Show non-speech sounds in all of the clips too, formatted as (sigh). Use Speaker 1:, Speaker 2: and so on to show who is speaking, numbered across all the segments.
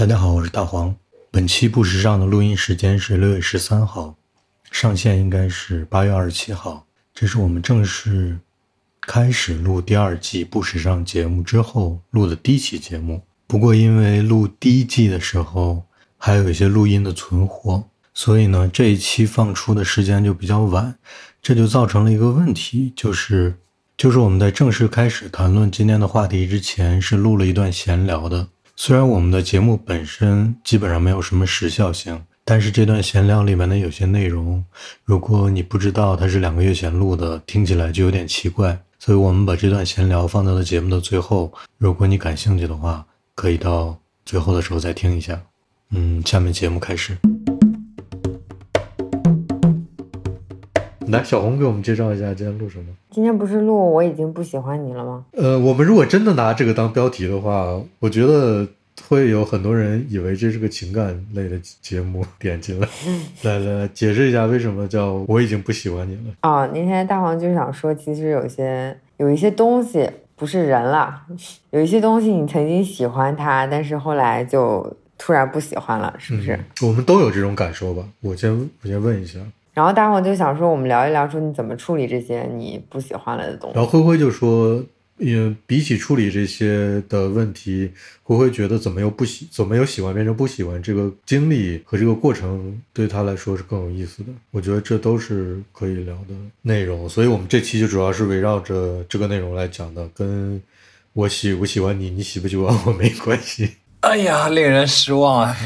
Speaker 1: 大家好，我是大黄。本期不时尚的录音时间是六月十三号，上线应该是八月二十七号。这是我们正式开始录第二季不时尚节目之后录的第一期节目。不过因为录第一季的时候还有一些录音的存货，所以呢这一期放出的时间就比较晚，这就造成了一个问题，就是就是我们在正式开始谈论今天的话题之前是录了一段闲聊的。虽然我们的节目本身基本上没有什么时效性，但是这段闲聊里面的有些内容，如果你不知道它是两个月前录的，听起来就有点奇怪。所以我们把这段闲聊放在了节目的最后。如果你感兴趣的话，可以到最后的时候再听一下。嗯，下面节目开始。来，小红给我们介绍一下今天录什么。
Speaker 2: 今天不是录我已经不喜欢你了吗？
Speaker 1: 呃，我们如果真的拿这个当标题的话，我觉得会有很多人以为这是个情感类的节目，点进来。(laughs) 来来来，解释一下为什么叫我已经不喜欢你了。
Speaker 2: 哦，那天大黄就想说，其实有些有一些东西不是人了，有一些东西你曾经喜欢他，但是后来就突然不喜欢了，是不是？
Speaker 1: 我们都有这种感受吧？我先我先问一下。
Speaker 2: 然后大黄就想说，我们聊一聊，说你怎么处理这些你不喜欢了的东西。
Speaker 1: 然后灰灰就说，嗯，比起处理这些的问题，灰灰觉得怎么又不喜，怎么由喜欢变成不喜欢，这个经历和这个过程对他来说是更有意思的。我觉得这都是可以聊的内容，所以我们这期就主要是围绕着这个内容来讲的，跟我喜不喜欢你，你喜不喜欢我没关系。
Speaker 3: 哎呀，令人失望啊！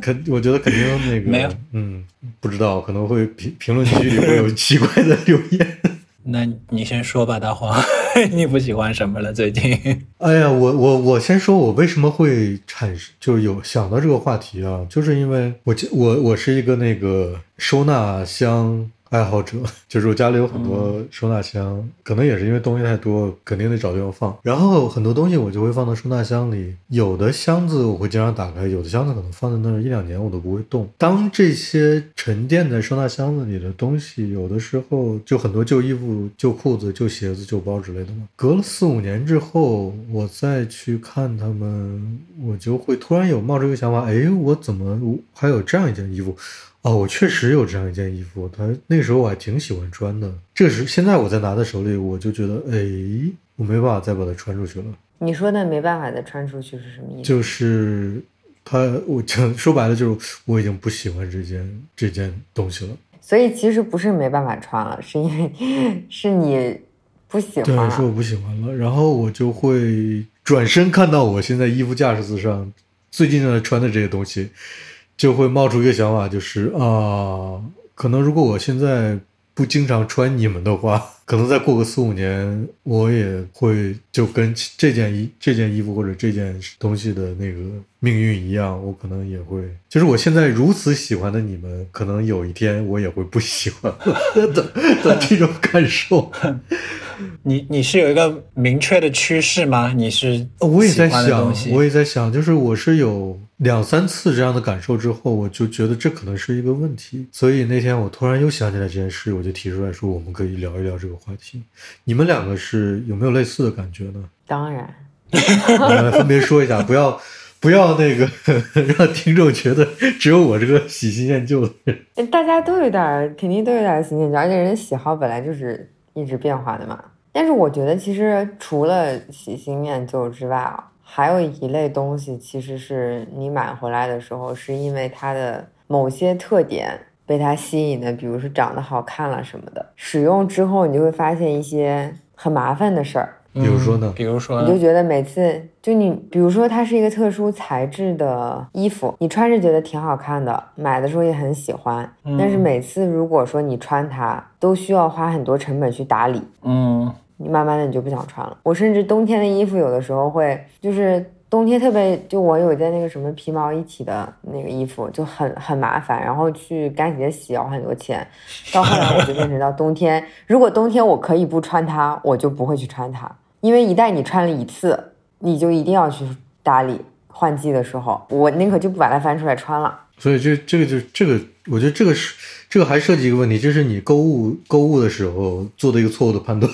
Speaker 1: 肯，我觉得肯定那个
Speaker 3: 没有，
Speaker 1: 嗯，不知道，可能会评评论区里会有奇怪的留言。(laughs)
Speaker 3: 那你先说吧，大黄，(laughs) 你不喜欢什么了？最近？
Speaker 1: 哎呀，我我我先说，我为什么会产生，就是有想到这个话题啊，就是因为我我我是一个那个收纳箱。爱好者 (laughs) 就是我家里有很多收纳箱，可能也是因为东西太多，肯定得找地方放。然后很多东西我就会放到收纳箱里，有的箱子我会经常打开，有的箱子可能放在那儿一两年我都不会动。当这些沉淀在收纳箱子里的东西，有的时候就很多旧衣服、旧裤子、旧鞋子、旧包之类的嘛，隔了四五年之后，我再去看他们，我就会突然有冒出一个想法：哎，我怎么还有这样一件衣服？哦，我确实有这样一件衣服，它那个时候我还挺喜欢穿的。这是现在我在拿在手里，我就觉得，哎，我没办法再把它穿出去了。
Speaker 2: 你说的没办法再穿出去是什么意思？
Speaker 1: 就是它，我讲说白了就是我已经不喜欢这件这件东西了。
Speaker 2: 所以其实不是没办法穿了，是因为是你不喜欢。
Speaker 1: 对，是我不喜欢了。然后我就会转身看到我现在衣服架子上最近在穿的这些东西。就会冒出一个想法，就是啊，可能如果我现在不经常穿你们的话，(laughs) 可能再过个四五年，我也会就跟这件衣、这件衣服或者这件东西的那个命运一样，我可能也会，就是我现在如此喜欢的你们，可能有一天我也会不喜欢 (laughs) 的的这种感受。(laughs)
Speaker 3: 你你是有一个明确的趋势吗？你是
Speaker 1: 我也在想，我也在想，就是我是有两三次这样的感受之后，我就觉得这可能是一个问题。所以那天我突然又想起来这件事，我就提出来说，我们可以聊一聊这个话题。你们两个是有没有类似的感觉呢？
Speaker 2: 当然，
Speaker 1: 分别说一下，不要 (laughs) 不要那个让听众觉得只有我这个喜新厌旧的人。
Speaker 2: 大家都有点，肯定都有点喜新厌旧，而且人喜好本来就是。一直变化的嘛，但是我觉得其实除了喜新厌旧之外啊，还有一类东西，其实是你买回来的时候，是因为它的某些特点被它吸引的，比如说长得好看了什么的，使用之后你就会发现一些很麻烦的事儿。
Speaker 1: 比如说呢？
Speaker 3: 比如说，
Speaker 2: 你就觉得每次就你，比如说它是一个特殊材质的衣服，你穿着觉得挺好看的，买的时候也很喜欢。但是每次如果说你穿它，都需要花很多成本去打理。
Speaker 3: 嗯，
Speaker 2: 你慢慢的你就不想穿了。我甚至冬天的衣服有的时候会，就是冬天特别，就我有一件那个什么皮毛一体的那个衣服，就很很麻烦，然后去干洗店洗要很多钱。到后来我就变成到冬天，如果冬天我可以不穿它，我就不会去穿它。因为一旦你穿了一次，你就一定要去打理换季的时候，我宁可就不把它翻出来穿了。
Speaker 1: 所以这这个就这个，我觉得这个是这个还涉及一个问题，就是你购物购物的时候做的一个错误的判断。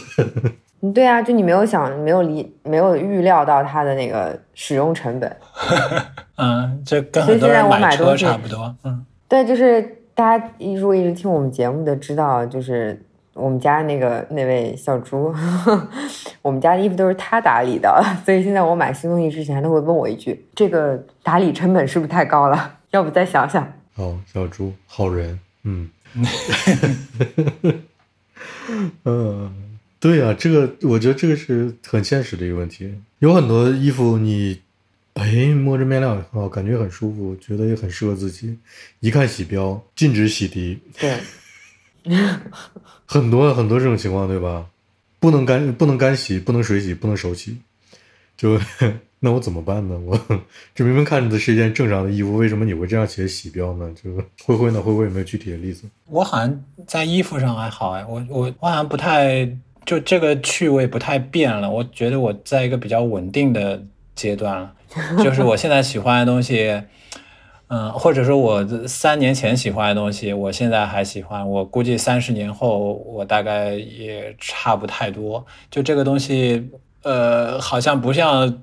Speaker 2: 嗯 (laughs) 对啊，就你没有想，没有理，没有预料到它的那个使用成本。(laughs)
Speaker 3: 嗯，这跟
Speaker 2: 所以
Speaker 3: 很多
Speaker 2: 现在我
Speaker 3: 人买车
Speaker 2: 买东西
Speaker 3: 差不多。嗯，
Speaker 2: 对，就是大家一如果一直听我们节目的知道，就是我们家那个那位小猪，(laughs) 我们家的衣服都是他打理的，所以现在我买新东西之前，他会问我一句：这个打理成本是不是太高了？要不再想想。
Speaker 1: 好，小猪，好人，嗯，(laughs) 嗯，对啊、这个我觉得这个是很现实的一个问题。有很多衣服你，哎，摸着面料也很好，感觉很舒服，觉得也很适合自己。一看洗标，禁止洗涤，
Speaker 2: 对，(laughs)
Speaker 1: 很多很多这种情况，对吧？不能干不能干洗，不能水洗，不能手洗，就那我怎么办呢？我这明明看着的是一件正常的衣服，为什么你会这样写洗标呢？就灰灰呢？灰灰有没有具体的例子？
Speaker 3: 我好像在衣服上还好哎，我我我好像不太就这个趣味不太变了。我觉得我在一个比较稳定的阶段了，就是我现在喜欢的东西，嗯，或者说我三年前喜欢的东西，我现在还喜欢。我估计三十年后，我大概也差不太多。就这个东西，呃，好像不像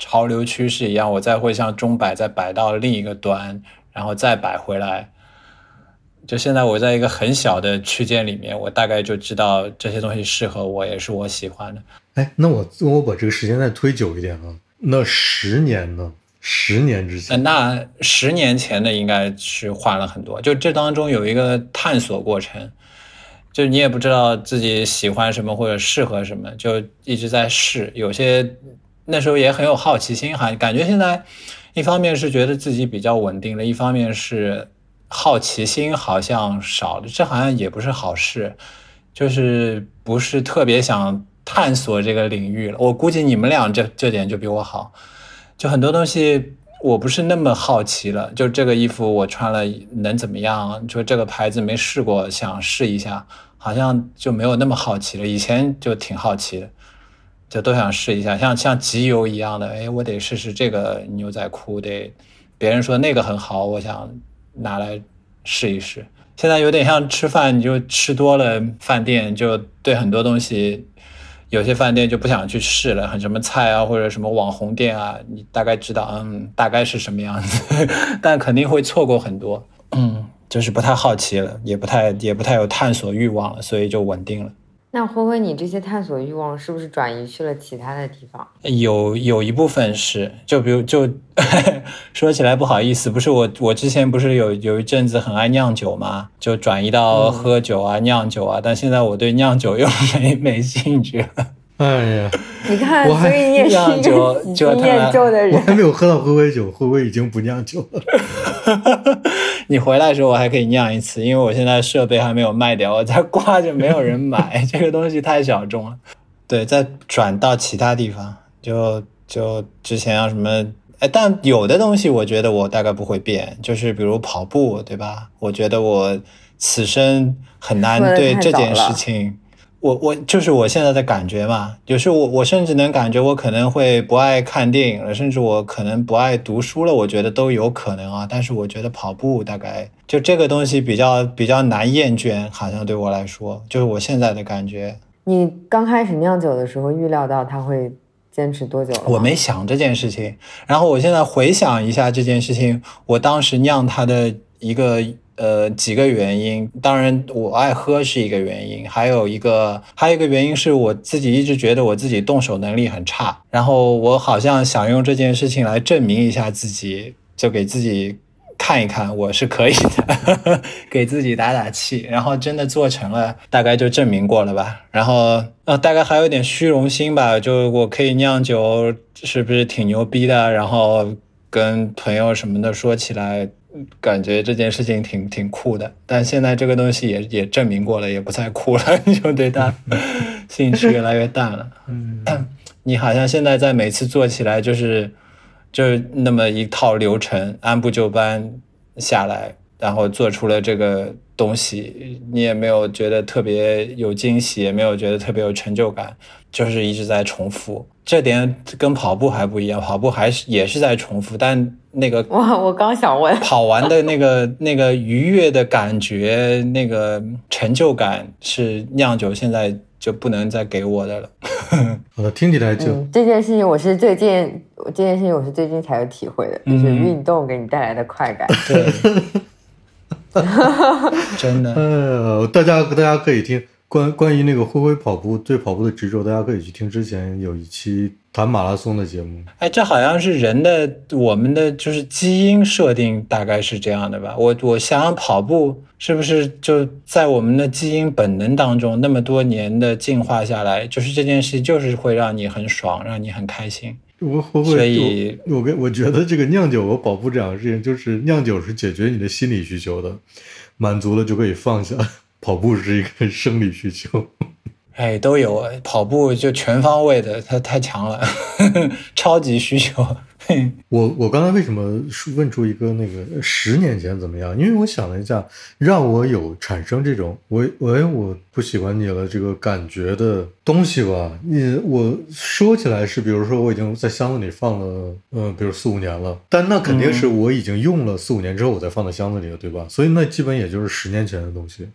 Speaker 3: 潮流趋势一样，我再会像钟摆再摆到另一个端，然后再摆回来。就现在我在一个很小的区间里面，我大概就知道这些东西适合我，也是我喜欢的。
Speaker 1: 哎，那我我把这个时间再推久一点啊，那十年呢？十年之
Speaker 3: 呃，
Speaker 1: 前，
Speaker 3: 那十年前的应该是换了很多，就这当中有一个探索过程，就你也不知道自己喜欢什么或者适合什么，就一直在试。有些那时候也很有好奇心哈，感觉现在一方面是觉得自己比较稳定了，一方面是好奇心好像少了，这好像也不是好事，就是不是特别想探索这个领域了。我估计你们俩这这点就比我好。就很多东西我不是那么好奇了，就这个衣服我穿了能怎么样？就这个牌子没试过，想试一下，好像就没有那么好奇了。以前就挺好奇的，就都想试一下，像像集邮一样的，哎，我得试试这个牛仔裤，得别人说那个很好，我想拿来试一试。现在有点像吃饭，你就吃多了饭店，就对很多东西。有些饭店就不想去试了，很什么菜啊，或者什么网红店啊，你大概知道，嗯，大概是什么样子，(laughs) 但肯定会错过很多，嗯，就是不太好奇了，也不太也不太有探索欲望了，所以就稳定了。
Speaker 2: 那灰灰，你这些探索欲望是不是转移去了其他的地方？
Speaker 3: 有有一部分是，就比如就 (laughs) 说起来不好意思，不是我我之前不是有有一阵子很爱酿酒嘛，就转移到喝酒啊、酿酒啊，但现在我对酿酒又没没兴趣了。
Speaker 1: 哎呀，
Speaker 2: 你看，
Speaker 1: 我还
Speaker 2: 所以你也是
Speaker 3: 酿
Speaker 2: 一
Speaker 3: 酒
Speaker 2: 个喜新
Speaker 3: 就他
Speaker 1: 我
Speaker 2: 厌旧的人。
Speaker 1: 还没有喝到灰灰酒，灰灰已经不酿酒了。(laughs)
Speaker 3: 你回来的时候我还可以酿一次，因为我现在设备还没有卖掉，我在挂着没有人买，(laughs) 这个东西太小众了。对，再转到其他地方，就就之前要什么，哎，但有的东西我觉得我大概不会变，就是比如跑步，对吧？我觉得我此生很难对这件事情。我我就是我现在的感觉嘛，有时候我我甚至能感觉我可能会不爱看电影了，甚至我可能不爱读书了，我觉得都有可能啊。但是我觉得跑步大概就这个东西比较比较难厌倦，好像对我来说，就是我现在的感觉。
Speaker 2: 你刚开始酿酒的时候，预料到他会坚持多久了？
Speaker 3: 我没想这件事情，然后我现在回想一下这件事情，我当时酿它的一个呃几个原因，当然我爱喝是一个原因，还有一个还有一个原因是我自己一直觉得我自己动手能力很差，然后我好像想用这件事情来证明一下自己，就给自己。看一看，我是可以的，(laughs) 给自己打打气，然后真的做成了，大概就证明过了吧。然后呃，大概还有点虚荣心吧，就我可以酿酒，是不是挺牛逼的？然后跟朋友什么的说起来，感觉这件事情挺挺酷的。但现在这个东西也也证明过了，也不再酷了，(laughs) 就对它兴趣越来越淡了。
Speaker 1: 嗯，
Speaker 3: 你好像现在在每次做起来就是就是那么一套流程，按部就班下来，然后做出了这个东西，你也没有觉得特别有惊喜，也没有觉得特别有成就感，就是一直在重复。这点跟跑步还不一样，跑步还是也是在重复，但那个
Speaker 2: 我我刚想问，
Speaker 3: 跑完的那个 (laughs) 那个愉悦的感觉，那个成就感是酿酒现在就不能再给我的了。(laughs)
Speaker 1: 好的，听起来就、
Speaker 2: 嗯，这件事情我是最近，这件事情我是最近才有体会的，就是
Speaker 3: 嗯
Speaker 2: 运动给你带来的快感。(laughs)
Speaker 3: 对，真的。
Speaker 1: 呃，大家大家可以听关关于那个灰灰跑步对跑步的执着，大家可以去听之前有一期谈马拉松的节目。
Speaker 3: 哎，这好像是人的我们的就是基因设定，大概是这样的吧？我我想想，跑步是不是就在我们的基因本能当中，那么多年的进化下来，就是这件事就是会让你很爽，让你很开心。
Speaker 1: 我会不会？
Speaker 3: 所以
Speaker 1: 我我跟我觉得这个酿酒和跑步这两个事情，就是酿酒是解决你的心理需求的，满足了就可以放下；跑步是一个生理需求。
Speaker 3: 哎，都有跑步就全方位的，它太强了，(laughs) 超级需求。(laughs)
Speaker 1: 我我刚才为什么问出一个那个十年前怎么样？因为我想了一下，让我有产生这种我我哎我不喜欢你了这个感觉的东西吧。你我说起来是，比如说我已经在箱子里放了，呃，比如四五年了，但那肯定是我已经用了四五年之后我才放在箱子里的，对吧？所以那基本也就是十年前的东西。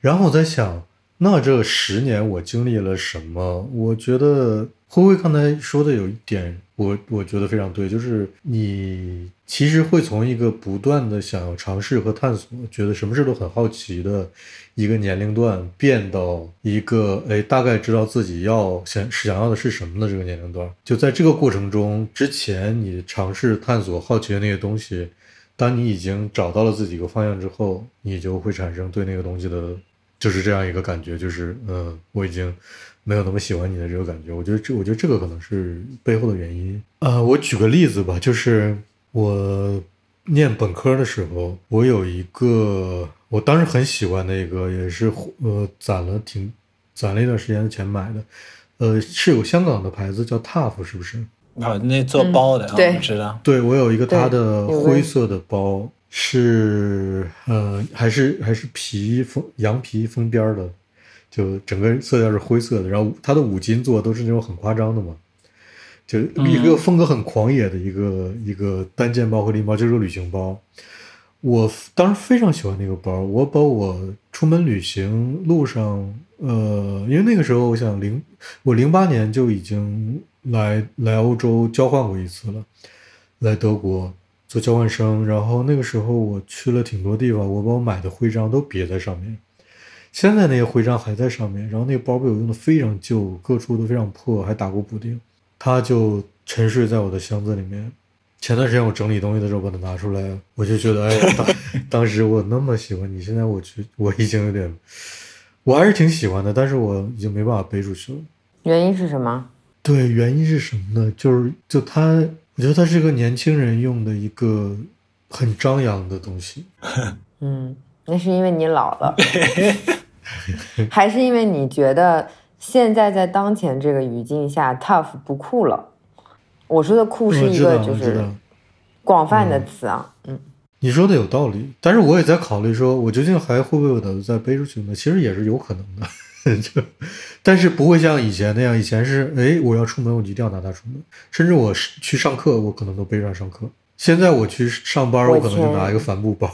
Speaker 1: 然后我在想，那这十年我经历了什么？我觉得辉辉刚才说的有一点，我我觉得非常对，就是你其实会从一个不断的想要尝试和探索，觉得什么事都很好奇的一个年龄段，变到一个哎大概知道自己要想想要的是什么的这个年龄段。就在这个过程中，之前你尝试探索好奇的那些东西。当你已经找到了自己一个方向之后，你就会产生对那个东西的，就是这样一个感觉，就是嗯，我已经没有那么喜欢你的这个感觉。我觉得这，我觉得这个可能是背后的原因。呃，我举个例子吧，就是我念本科的时候，我有一个我当时很喜欢的一个，也是呃攒了挺攒了一段时间的钱买的，呃，是有香港的牌子叫 Tough，是不是？
Speaker 3: 哦，那做包的，
Speaker 2: 嗯对
Speaker 3: 我知道。
Speaker 1: 对，我有一个它的灰色的包，是呃，还是还是皮封羊皮封边的，就整个色调是灰色的。然后它的五金做都是那种很夸张的嘛，就一个风格很狂野的一个、一个单肩包和拎包，就是个旅行包。我当时非常喜欢那个包，我把我出门旅行路上，呃，因为那个时候我想零，我零八年就已经来来欧洲交换过一次了，来德国做交换生，然后那个时候我去了挺多地方，我把我买的徽章都别在上面，现在那些徽章还在上面，然后那个包被我用的非常旧，各处都非常破，还打过补丁，它就沉睡在我的箱子里面。前段时间我整理东西的时候把它拿出来，我就觉得，哎，当 (laughs) 当时我那么喜欢你，现在我去，我已经有点，我还是挺喜欢的，但是我已经没办法背出去了。
Speaker 2: 原因是什么？
Speaker 1: 对，原因是什么呢？就是就它，我觉得它是个年轻人用的一个很张扬的东西。
Speaker 2: 嗯，那是因为你老了，(laughs) (laughs) 还是因为你觉得现在在当前这个语境下，tough 不酷了？我说的酷是一个就是。广泛的词啊，嗯，
Speaker 1: 你说的有道理，但是我也在考虑说，我究竟还会不会把它再背出去呢？其实也是有可能的，就，但是不会像以前那样。以前是，哎，我要出门，我就一定要拿它出门，甚至我是去上课，我可能都背上上课。现在我去上班，
Speaker 2: 我
Speaker 1: 我可能就拿一个帆布包，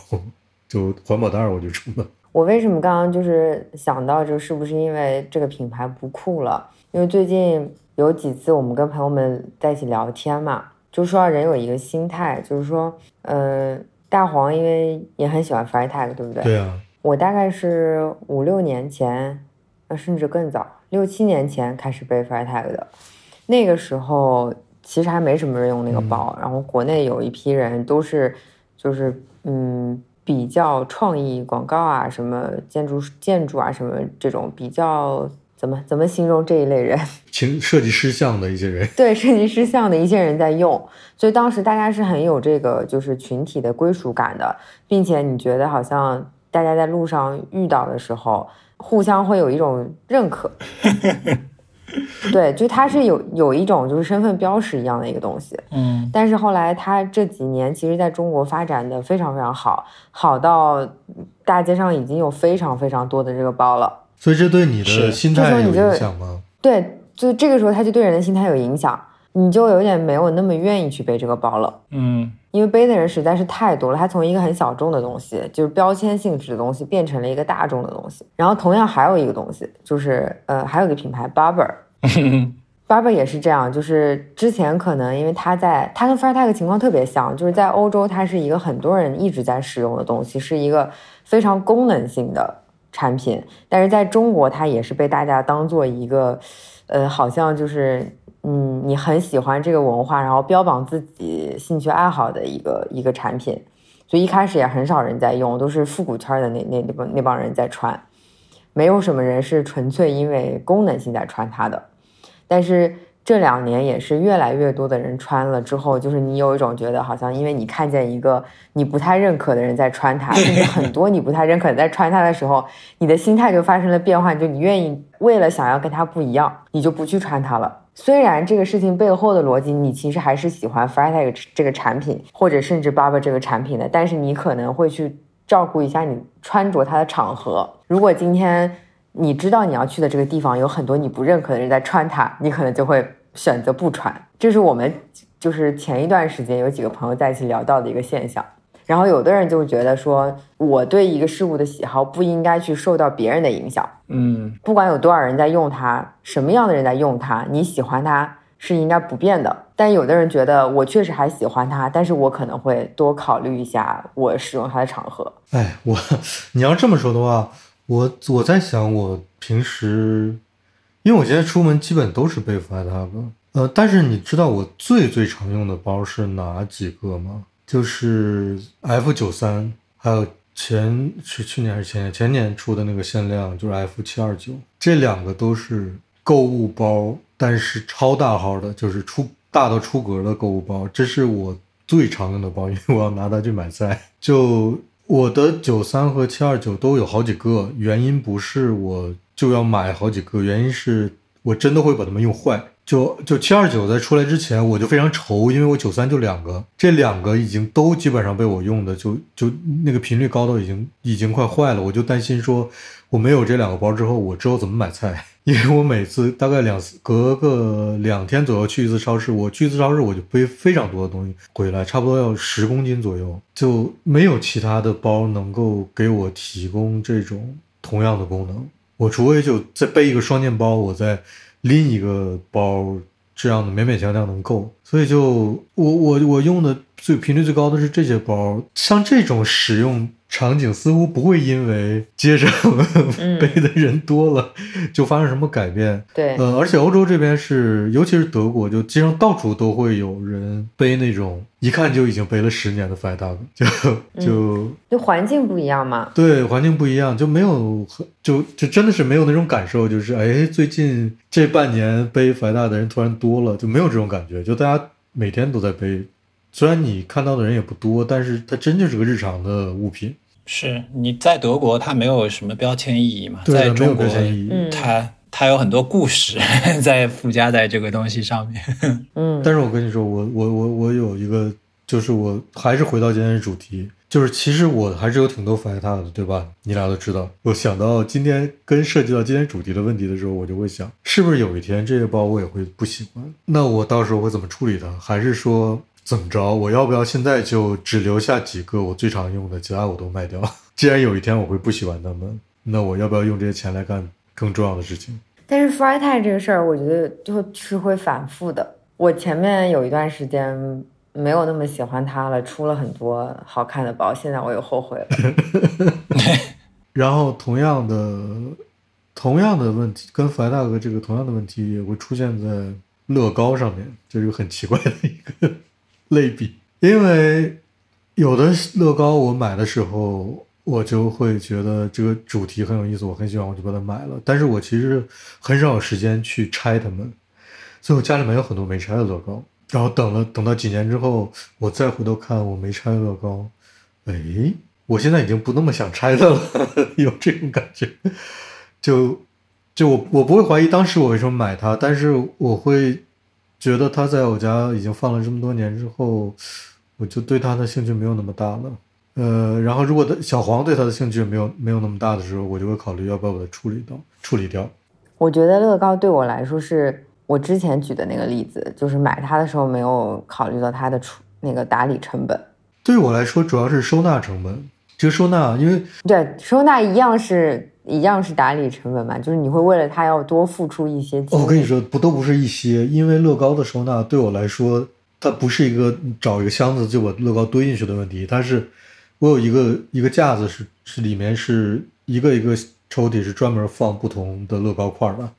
Speaker 1: 就环保袋儿我就出门。
Speaker 2: 我为什么刚刚就是想到就，是不是因为这个品牌不酷了？因为最近有几次我们跟朋友们在一起聊天嘛，就说人有一个心态，就是说，呃，大黄因为也很喜欢 Freitag，对不对？
Speaker 1: 对啊，
Speaker 2: 我大概是五六年前，呃，甚至更早，六七年前开始背 Freitag 的。那个时候其实还没什么人用那个包，然后国内有一批人都是，就是嗯，比较创意广告啊，什么建筑建筑啊，什么这种比较怎么怎么形容这一类人？(laughs)
Speaker 1: 情设计师像的一些人，(laughs)
Speaker 2: 对设计师像的一些人在用，所以当时大家是很有这个就是群体的归属感的，并且你觉得好像大家在路上遇到的时候，互相会有一种认可。(laughs) 对，就它是有有一种就是身份标识一样的一个东西，
Speaker 3: 嗯，
Speaker 2: 但是后来它这几年其实在中国发展的非常非常好，好到大街上已经有非常非常多的这个包了。
Speaker 1: 所以这对你的
Speaker 3: 是
Speaker 1: 心态有影响吗？
Speaker 2: 对，就这个时候他就对人的心态有影响。你就有点没有那么愿意去背这个包了。
Speaker 3: 嗯
Speaker 2: 因为背的人实在是太多了，它从一个很小众的东西，就是标签性质的东西，变成了一个大众的东西。然后同样还有一个东西，就是呃，还有一个品牌 Barber。(laughs) Barber 也是这样，就是之前可能因为它在，它跟 Freitag 情况特别像，就是在欧洲它是一个很多人一直在使用的东西，是一个非常功能性的产品，但是在中国它也是被大家当做一个，呃，好像就是嗯，你很喜欢这个文化，然后标榜自己兴趣爱好的一个一个产品，所以一开始也很少人在用，都是复古圈的那那那帮那帮人在穿，没有什么人是纯粹因为功能性在穿它的。但是这两年也是越来越多的人穿了之后，就是你有一种觉得好像因为你看见一个你不太认可的人在穿它，甚至很多你不太认可的在穿它的时候，你的心态就发生了变化，就你愿意为了想要跟它不一样，你就不去穿它了。虽然这个事情背后的逻辑，你其实还是喜欢 Freitag 这个产品，或者甚至 Barber 这个产品的，但是你可能会去照顾一下你穿着它的场合。如果今天你知道你要去的这个地方有很多你不认可的人在穿它，你可能就会选择不穿。这是我们就是前一段时间有几个朋友在一起聊到的一个现象。然后有的人就觉得说，我对一个事物的喜好不应该去受到别人的影响，
Speaker 3: 嗯
Speaker 2: 不管有多少人在用它，什么样的人在用它，你喜欢它是应该不变的。但有的人觉得我确实还喜欢它，但是我可能会多考虑一下我使用它的场合。
Speaker 1: 哎，我你要这么说的话，我我在想，我平时，因为我现在出门基本都是背 Freitag，呃，但是你知道我最最常用的包是哪几个吗？就是 F 九三，还有前是去年还是前年前年出的那个限量，就是 F 七二九，这两个都是购物包，但是超大号的，就是出大到出格的购物包，这是我最常用的包，因为我要拿它去买菜。(laughs) 就我的九三和七二九都有好几个，原因不是我就要买好几个，原因是我真的会把它们用坏。就就七二九在出来之前，我就非常愁，因为我九三就两个，这两个已经都基本上被我用的就就那个频率高到已经已经快坏了，我就担心说我没有这两个包之后，我之后怎么买菜？(laughs) 因为我每次大概两隔个两天左右去一次超市，我去一次超市我就背非常多的东西回来，差不多要十公斤左右，就没有其他的包能够给我提供这种同样的功能。我除非就再背一个双肩包，我再拎一个包，这样的勉勉强强能够。所以就我我我用的最频率最高的是这些包，像这种使用场景似乎不会因为街上 (laughs) 背的人多了就发生什么改变。
Speaker 2: 对，
Speaker 1: 呃，而且欧洲这边是，尤其是德国，就街上到处都会有人背那种一看就已经背了十年的 Freitag，就就、
Speaker 2: 就环境不一样嘛。
Speaker 1: 对环境不一样，就没有就就真的是没有那种感受，就是哎，最近这半年背 Freitag 的人突然多了，就没有这种感觉，就大家每天都在背。虽然你看到的人也不多，但是它真就是个日常的物品。
Speaker 3: 是你在德国，它没有什么标签意义嘛？
Speaker 1: 对没有
Speaker 3: 在中国
Speaker 1: 标签意义，
Speaker 2: 嗯
Speaker 3: 它它有很多故事 (laughs) 在附加在这个东西上面。(laughs)
Speaker 2: 嗯，
Speaker 1: 但是我跟你说，我我我我有一个，就是我还是回到今天的主题，就是其实我还是有挺多 Freitag 的，对吧？你俩都知道。我想到今天跟涉及到今天主题的问题的时候，我就会想，是不是有一天这些包我也会不喜欢？那我到时候会怎么处理它？还是说怎么着？我要不要现在就只留下几个我最常用的，其他我都卖掉？(laughs) 既然有一天我会不喜欢它们，那我要不要用这些钱来干更重要的事情？
Speaker 2: 但是 Freitag 这个事儿，我觉得就是会反复的。我前面有一段时间没有那么喜欢它了，出了很多好看的包，现在我又后悔了。(laughs)
Speaker 1: 然后同样的，同样的问题跟 Freitag 这个同样的问题也会出现在乐高上面，这是个很奇怪的一个类比。因为有的乐高我买的时候，我就会觉得这个主题很有意思，我很喜欢，我就把它买了。但是我其实很少有时间去拆它们，所以我家里面有很多没拆的乐高。然后等了等到几年之后，我再回头看我没拆的乐高，哎，我现在已经不那么想拆它了，(laughs) 有这种感觉。就就我我不会怀疑当时我为什么买它，但是我会觉得他在我家已经放了这么多年之后，我就对它的兴趣没有那么大了。呃，然后如果的小黄对它的兴趣没有没有那么大的时候，我就会考虑要不要把它处理掉处理掉。
Speaker 2: 我觉得乐高对我来说是我之前举的那个例子，就是买它的时候没有考虑到它的出那个打理成本。
Speaker 1: 对我来说，主要是收纳成本。这个收纳，因为
Speaker 2: 对收纳一样是一样是打理成本嘛，就是你会为了它要多付出一些。
Speaker 1: 我跟你说，不都不是一些，因为乐高的收纳对我来说，它不是一个找一个箱子就把乐高堆进去的问题，它是我有一个一个架子，是是里面是一个一个抽屉，是专门放不同的乐高块的。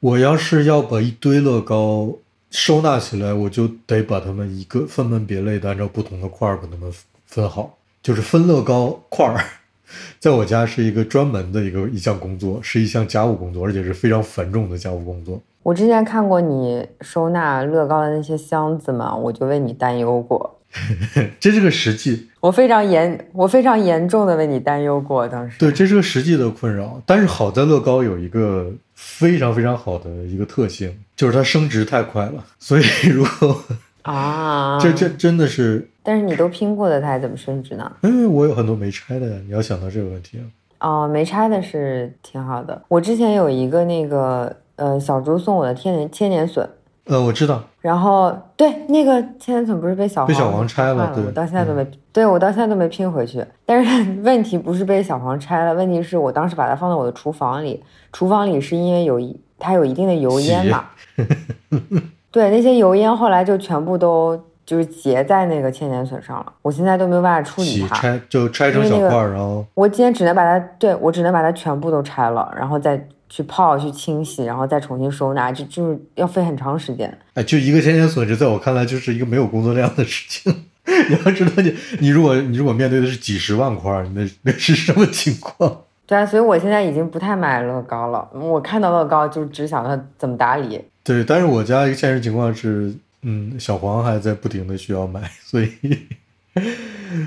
Speaker 1: 我要是要把一堆乐高收纳起来，我就得把它们一个分门别类的按照不同的块儿把它们分好。就是分乐高块儿，(laughs) 在我家是一个专门的一个一项工作，是一项家务工作，而且是非常繁重的家务工作。
Speaker 2: 我之前看过你收纳乐高的那些箱子嘛，我就为你担忧过。(laughs)
Speaker 1: 这是个实际，
Speaker 2: 我非常严，我非常严重的为你担忧过。当时
Speaker 1: 对，这是个实际的困扰。但是好在乐高有一个非常非常好的一个特性，就是它升值太快了。所以如果
Speaker 2: 啊，
Speaker 1: 这这真的是。
Speaker 2: 但是你都拼过的，它还怎么升值呢？
Speaker 1: 因为我有很多没拆的呀，你要想到这个问题
Speaker 2: 啊。哦，没拆的是挺好的。我之前有一个那个呃小猪送我的千年千年隼，
Speaker 1: 呃，我知道。
Speaker 2: 然后对那个千年隼不是被小
Speaker 1: 被小黄
Speaker 2: 拆
Speaker 1: 了，对，
Speaker 2: 我到现在都没，对我到现在都没拼回去。但是 (laughs) 问题不是被小黄拆了，问题是我当时把它放在我的厨房里，厨房里是因为有一它有一定的油烟嘛。(laughs) 对，那些油烟后来就全部都。就是结在那个千年隼上了，我现在都没有办法处理它，
Speaker 1: 拆就拆成小块儿，然后
Speaker 2: 我今天只能把它，对我只能把它全部都拆了，然后再去泡、去清洗，然后再重新收纳，就就是要费很长时间。
Speaker 1: 哎，就一个千年隼，这在我看来就是一个没有工作量的事情。(laughs) 你要知道，你你如果你如果面对的是几十万块，那那是什么情况？
Speaker 2: 对啊，所以我现在已经不太买乐高了。我看到乐高就只想它怎么打理。
Speaker 1: 对，但是我家一个现实情况是。嗯，小黄还在不停的需要买，(laughs) 所以，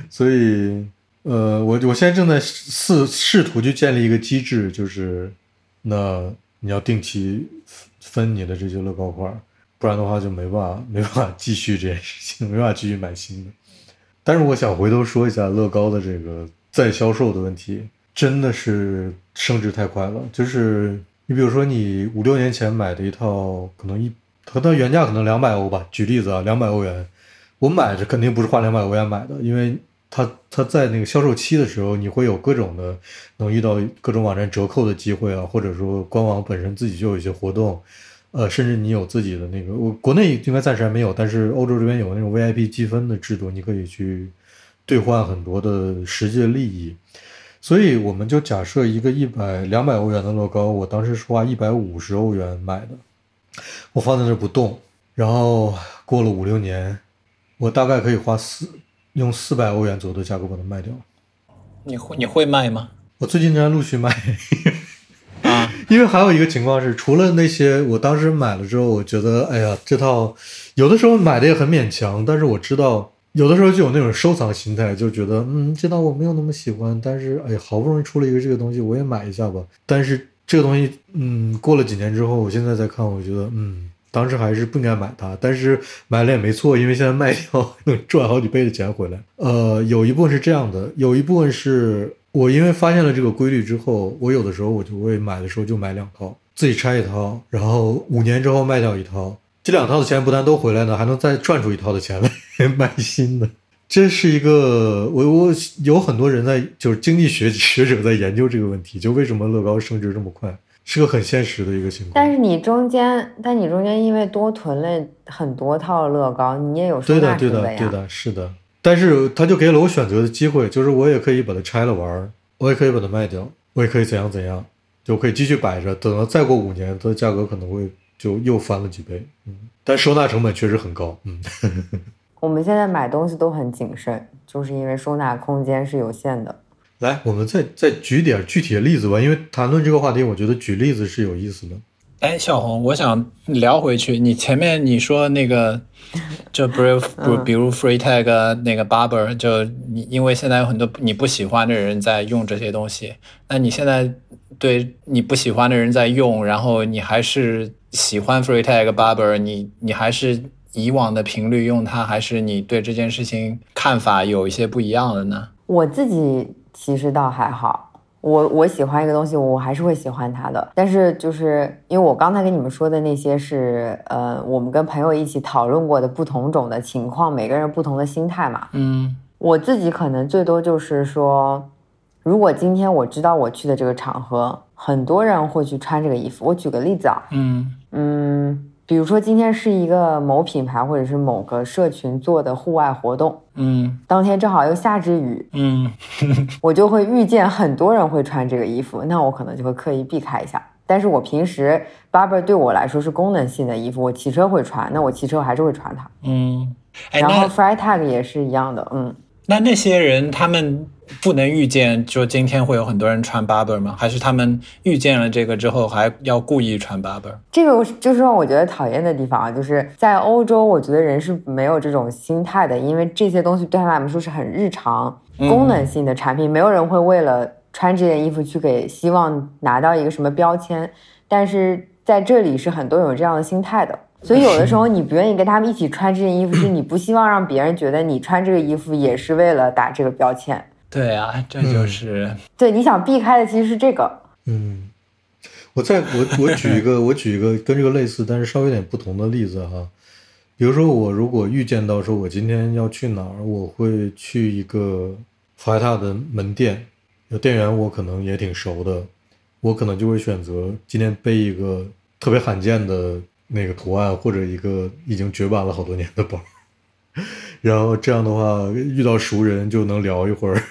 Speaker 1: 所以，呃，我我现在正在试试图去建立一个机制，就是，那你要定期分你的这些乐高块，不然的话就没办法没办法继续这件事情，没办法继续买新的。但是我想回头说一下乐高的这个再销售的问题，真的是升值太快了。就是你比如说你五六年前买的一套，可能一。和它原价可能两百欧吧，举例子啊，两百欧元，我买是肯定不是花两百欧元买的，因为它它在那个销售期的时候，你会有各种的能遇到各种网站折扣的机会啊，或者说官网本身自己就有一些活动，呃，甚至你有自己的那个，我国内应该暂时还没有，但是欧洲这边有那种 VIP 积分的制度，你可以去兑换很多的实际的利益，所以我们就假设一个一百两百欧元的乐高，我当时是花一百五十欧元买的。我放在那不动，然后过了五六年，我大概可以花四用四百欧元左右的价格把它卖掉。
Speaker 3: 你会你会卖吗？
Speaker 1: 我最近正在陆续卖。
Speaker 3: 啊，
Speaker 1: 因为还有一个情况是，除了那些我当时买了之后，我觉得哎呀，这套有的时候买的也很勉强，但是我知道有的时候就有那种收藏心态，就觉得嗯，这套我没有那么喜欢，但是哎，好不容易出了一个这个东西，我也买一下吧。但是。这个东西，嗯，过了几年之后，我现在再看，我觉得，嗯，当时还是不应该买它。但是买了也没错，因为现在卖掉 (laughs) 能赚好几倍的钱回来。呃，有一部分是这样的，有一部分是我因为发现了这个规律之后，我有的时候我就会买的时候就买两套，自己拆一套，然后五年之后卖掉一套，这两套的钱不但都回来呢，还能再赚出一套的钱来 (laughs) 买新的。这是一个，我我有很多人在，就是经济学学者在研究这个问题，就为什么乐高升值这么快，是个很现实的一个情况。
Speaker 2: 但是你中间，但你中间因为多囤了很多套乐高，你也有收
Speaker 1: 纳。对的，对的，对的，是的。但是他就给了我选择的机会，就是我也可以把它拆了玩，我也可以把它卖掉，我也可以怎样怎样，就可以继续摆着，等到再过五年，它的价格可能会就又翻了几倍。嗯，但收纳成本确实很高。嗯。
Speaker 2: 我们现在买东西都很谨慎，就是因为收纳空间是有限的。
Speaker 1: 来，我们再再举点具体的例子吧，因为谈论这个话题，我觉得举例子是有意思的。
Speaker 3: 哎，小红，我想聊回去，你前面你说那个，就比如 (laughs) 比如 Free Tag 那个 Barber，就你因为现在有很多你不喜欢的人在用这些东西，那你现在对你不喜欢的人在用，然后你还是喜欢 Free Tag Barber，你你还是。以往的频率用它，还是你对这件事情看法有一些不一样的呢？
Speaker 2: 我自己其实倒还好，我我喜欢一个东西，我还是会喜欢它的。但是就是因为我刚才跟你们说的那些是，呃，我们跟朋友一起讨论过的不同种的情况，每个人不同的心态嘛。
Speaker 3: 嗯
Speaker 2: 我自己可能最多就是说，如果今天我知道我去的这个场合，很多人会去穿这个衣服。我举个例子啊，
Speaker 3: 嗯
Speaker 2: 嗯，比如说今天是一个某品牌或者是某个社群做的户外活动，
Speaker 3: 嗯
Speaker 2: 当天正好又下着雨，
Speaker 3: 嗯 (laughs) (laughs)
Speaker 2: 我就会遇见很多人会穿这个衣服，那我可能就会刻意避开一下。但是我平时 Barber 对我来说是功能性的衣服，我骑车会穿，那我骑车我还是会穿它。
Speaker 3: 嗯，哎，
Speaker 2: 然后 Freitag 也是一样的，嗯，
Speaker 3: 那那些人他们不能预见，就今天会有很多人穿 Barber 吗？还是他们预见了这个之后还要故意穿 Barber？
Speaker 2: 这个就是让我觉得讨厌的地方啊，就是在欧洲，我觉得人是没有这种心态的，因为这些东西对他们来说是很日常、功能性的产品，没有人会为了穿这件衣服去给希望拿到一个什么标签。但是在这里是很多有这样的心态的，所以有的时候你不愿意跟他们一起穿这件衣服，是你不希望让别人觉得你穿这个衣服也是为了打这个标签。
Speaker 3: 对啊，这就是、
Speaker 2: 对，你想避开的其实是这个。
Speaker 1: 嗯，我再我我举一个 (laughs) 我举一个跟这个类似，但是稍微有点不同的例子哈。比如说，我如果预见到说我今天要去哪儿，我会去一个弗莱塔的门店，有店员我可能也挺熟的，我可能就会选择今天背一个特别罕见的那个图案，或者一个已经绝版了好多年的包。然后这样的话，遇到熟人就能聊一会儿，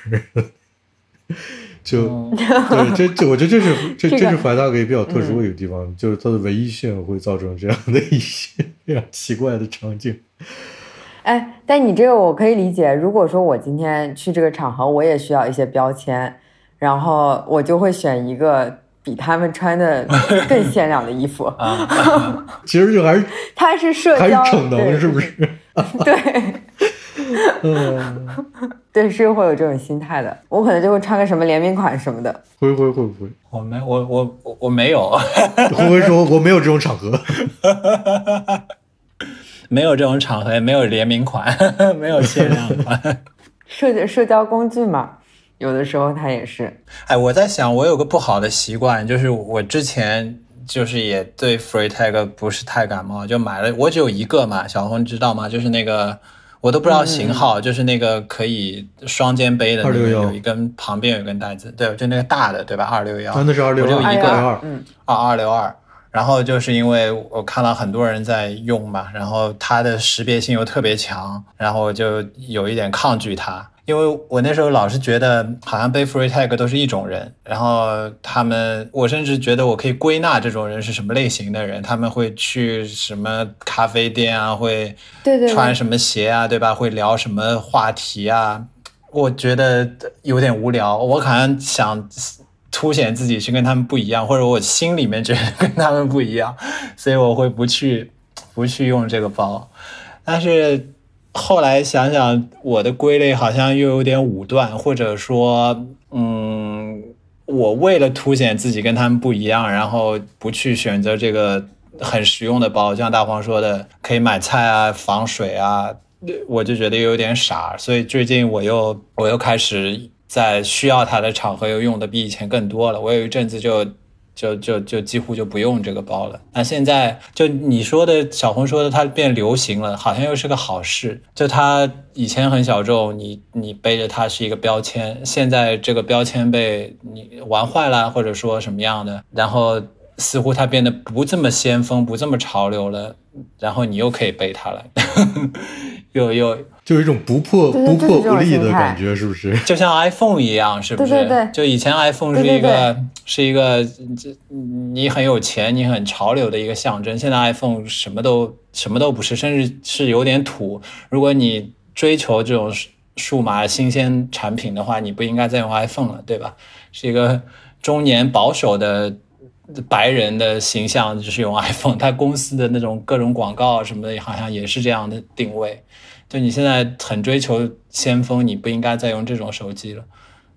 Speaker 1: (laughs) 就、对，这这我觉得这是 (laughs) 这
Speaker 2: 这
Speaker 1: 是怀大给比较特殊的一个地方，就是它的唯一性会造成这样的一些非常奇怪的场景。
Speaker 2: 哎，但你这个我可以理解。如果说我今天去这个场合，我也需要一些标签，然后我就会选一个比他们穿的更鲜亮的衣服。(laughs)
Speaker 3: 啊，
Speaker 1: 其实就还是
Speaker 2: 他是社
Speaker 1: 还是
Speaker 2: 交，
Speaker 1: 逞能，是不？是？
Speaker 2: 对
Speaker 1: 嗯，(laughs)
Speaker 2: 对，是会有这种心态的。我可能就会穿个什么联名款什么的。
Speaker 1: 会会会不会？
Speaker 3: 我没我我我我没有
Speaker 1: 会不会说我没有这种场合？(laughs)
Speaker 3: 没有这种场合，也没有联名款，没有限量款。(laughs)
Speaker 2: 社交社交工具嘛，有的时候它也是。
Speaker 3: 哎，我在想，我有个不好的习惯，就是我之前就是也对 Free Tag 不是太感冒，就买了，我只有一个嘛，小红知道吗？就是那个我都不知道型号，就是那个可以双肩背的那个
Speaker 1: ，261
Speaker 3: 有一根旁边有一根带子，对，就那个大的，对吧？二六幺，
Speaker 1: 真的是二六幺
Speaker 3: 我就一个
Speaker 1: 二，
Speaker 2: 嗯，
Speaker 3: 啊，二六二。然后就是因为我看到很多人在用嘛，然后它的识别性又特别强，然后我就有一点抗拒它。因为我那时候老是觉得好像背 free tag 都是一种人，然后他们，我甚至觉得我可以归纳这种人是什么类型的人，他们会去什么咖啡店啊，会穿什么鞋啊，对吧？会聊什么话题啊？我觉得有点无聊，我好像想凸显自己是跟他们不一样，或者我心里面觉得跟他们不一样，所以我会不去不去用这个包。但是后来想想，我的归类好像又有点武断，或者说，嗯，我为了凸显自己跟他们不一样，然后不去选择这个很实用的包，就像大黄说的，可以买菜啊、防水啊，(laughs) 我就觉得有点傻。所以最近我又我又开始在需要它的场合又用的比以前更多了。我有一阵子就。就就就几乎就不用这个包了。那现在就你说的小红说的，它变流行了，好像又是个好事。就它以前很小众，你你背着它是一个标签，现在这个标签被你玩坏了，或者说什么样的，然后似乎它变得不这么先锋，不这么潮流了，然后你又可以背它了，(laughs) 又又
Speaker 1: 就有一种不破
Speaker 2: 对对
Speaker 1: 不破不立的感觉，是不是？
Speaker 3: 就像 iPhone 一样，是不是？
Speaker 2: 对对对
Speaker 3: 就以前 iPhone 是
Speaker 2: 对对
Speaker 3: 一个是一个这你很有钱、你很潮流的一个象征。现在 iPhone 什么都什么都不是，甚至是有点土。如果你追求这种数数码新鲜产品的话，你不应该再用 iPhone 了，对吧？是一个中年保守的白人的形象，就是用 iPhone。他公司的那种各种广告什么的，好像也是这样的定位。就你现在很追求先锋，你不应该再用这种手机了。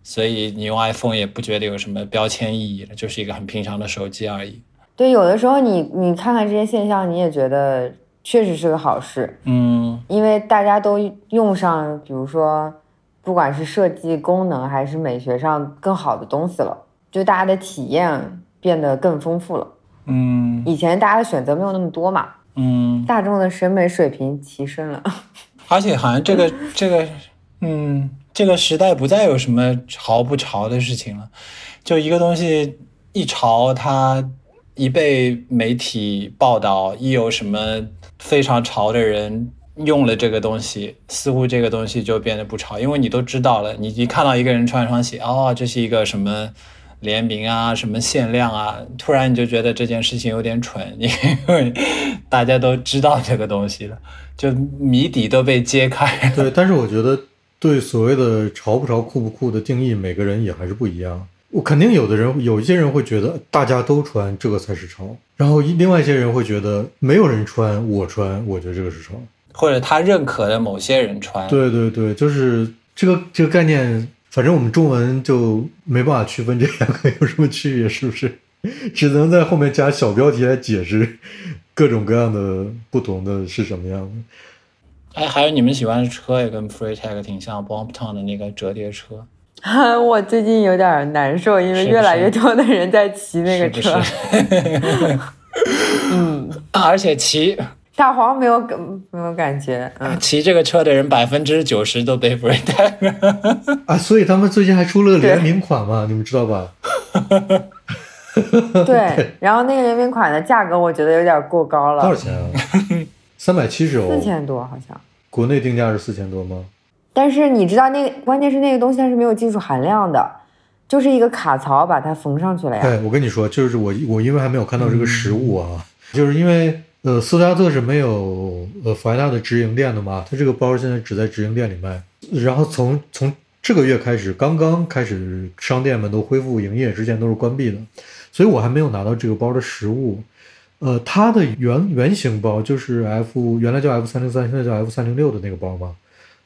Speaker 3: 所以你用 iPhone 也不觉得有什么标签意义了，就是一个很平常的手机而已。
Speaker 2: 对，有的时候你你看看这些现象，你也觉得确实是个好事，
Speaker 3: 嗯
Speaker 2: 因为大家都用上，比如说不管是设计功能还是美学上更好的东西了。就大家的体验变得更丰富了。
Speaker 3: 嗯
Speaker 2: 以前大家的选择没有那么多嘛，
Speaker 3: 嗯，
Speaker 2: 大众的审美水平提升了。(laughs)
Speaker 3: 而且好像这个这个，嗯，这个时代不再有什么潮不潮的事情了，就一个东西一潮，它一被媒体报道，一有什么非常潮的人用了这个东西，似乎这个东西就变得不潮，因为你都知道了，你一看到一个人穿一双鞋，哦，这是一个什么。联名啊，什么限量啊，突然你就觉得这件事情有点蠢，因为 (laughs) 大家都知道这个东西了，就谜底都被揭开了。
Speaker 1: 对，但是我觉得对所谓的潮不潮、酷不酷的定义，每个人也还是不一样。我肯定有的人，有一些人会觉得大家都穿这个才是潮，然后另外一些人会觉得没有人穿，我穿，我觉得这个是潮。
Speaker 3: 或者他认可的某些人穿。
Speaker 1: 对对对，就是这个这个概念。反正我们中文就没办法区分这两个有什么区别，是不是？(laughs) 只能在后面加小标题来解释各种各样的不同的是什么样的。
Speaker 3: 哎，还有你们喜欢的车也跟 Freetag 挺像，Bompton 的那个折叠车。(laughs)
Speaker 2: 我最近有点难受，因为越来越多的人在骑那个车。(laughs) 嗯，
Speaker 3: 而且骑。
Speaker 2: 大黄没有感没有感觉，嗯，
Speaker 3: 骑这个车的人百分之九十都被 Freetag (laughs)
Speaker 1: 啊，所以他们最近还出了联名款嘛，你们知道吧？(laughs)
Speaker 2: 对，然后那个联名款的价格我觉得有点过高了，
Speaker 1: 多少钱啊？(laughs) 三百七十欧，
Speaker 2: 四千多好像。
Speaker 1: 国内定价是四千多吗？
Speaker 2: 但是你知道那个关键是那个东西它是没有技术含量的，就是一个卡槽把它缝上去了呀。
Speaker 1: 对，我跟你说，就是我我因为还没有看到这个实物啊，就是因为。呃，斯图加特是没有呃福莱纳的直营店的嘛？它这个包现在只在直营店里卖。然后从从这个月开始，刚刚开始商店们都恢复营业，之前都是关闭的，所以我还没有拿到这个包的实物。呃，它的原原型包就是 F 原来叫 F 三零三，现在叫 F 三零六的那个包嘛，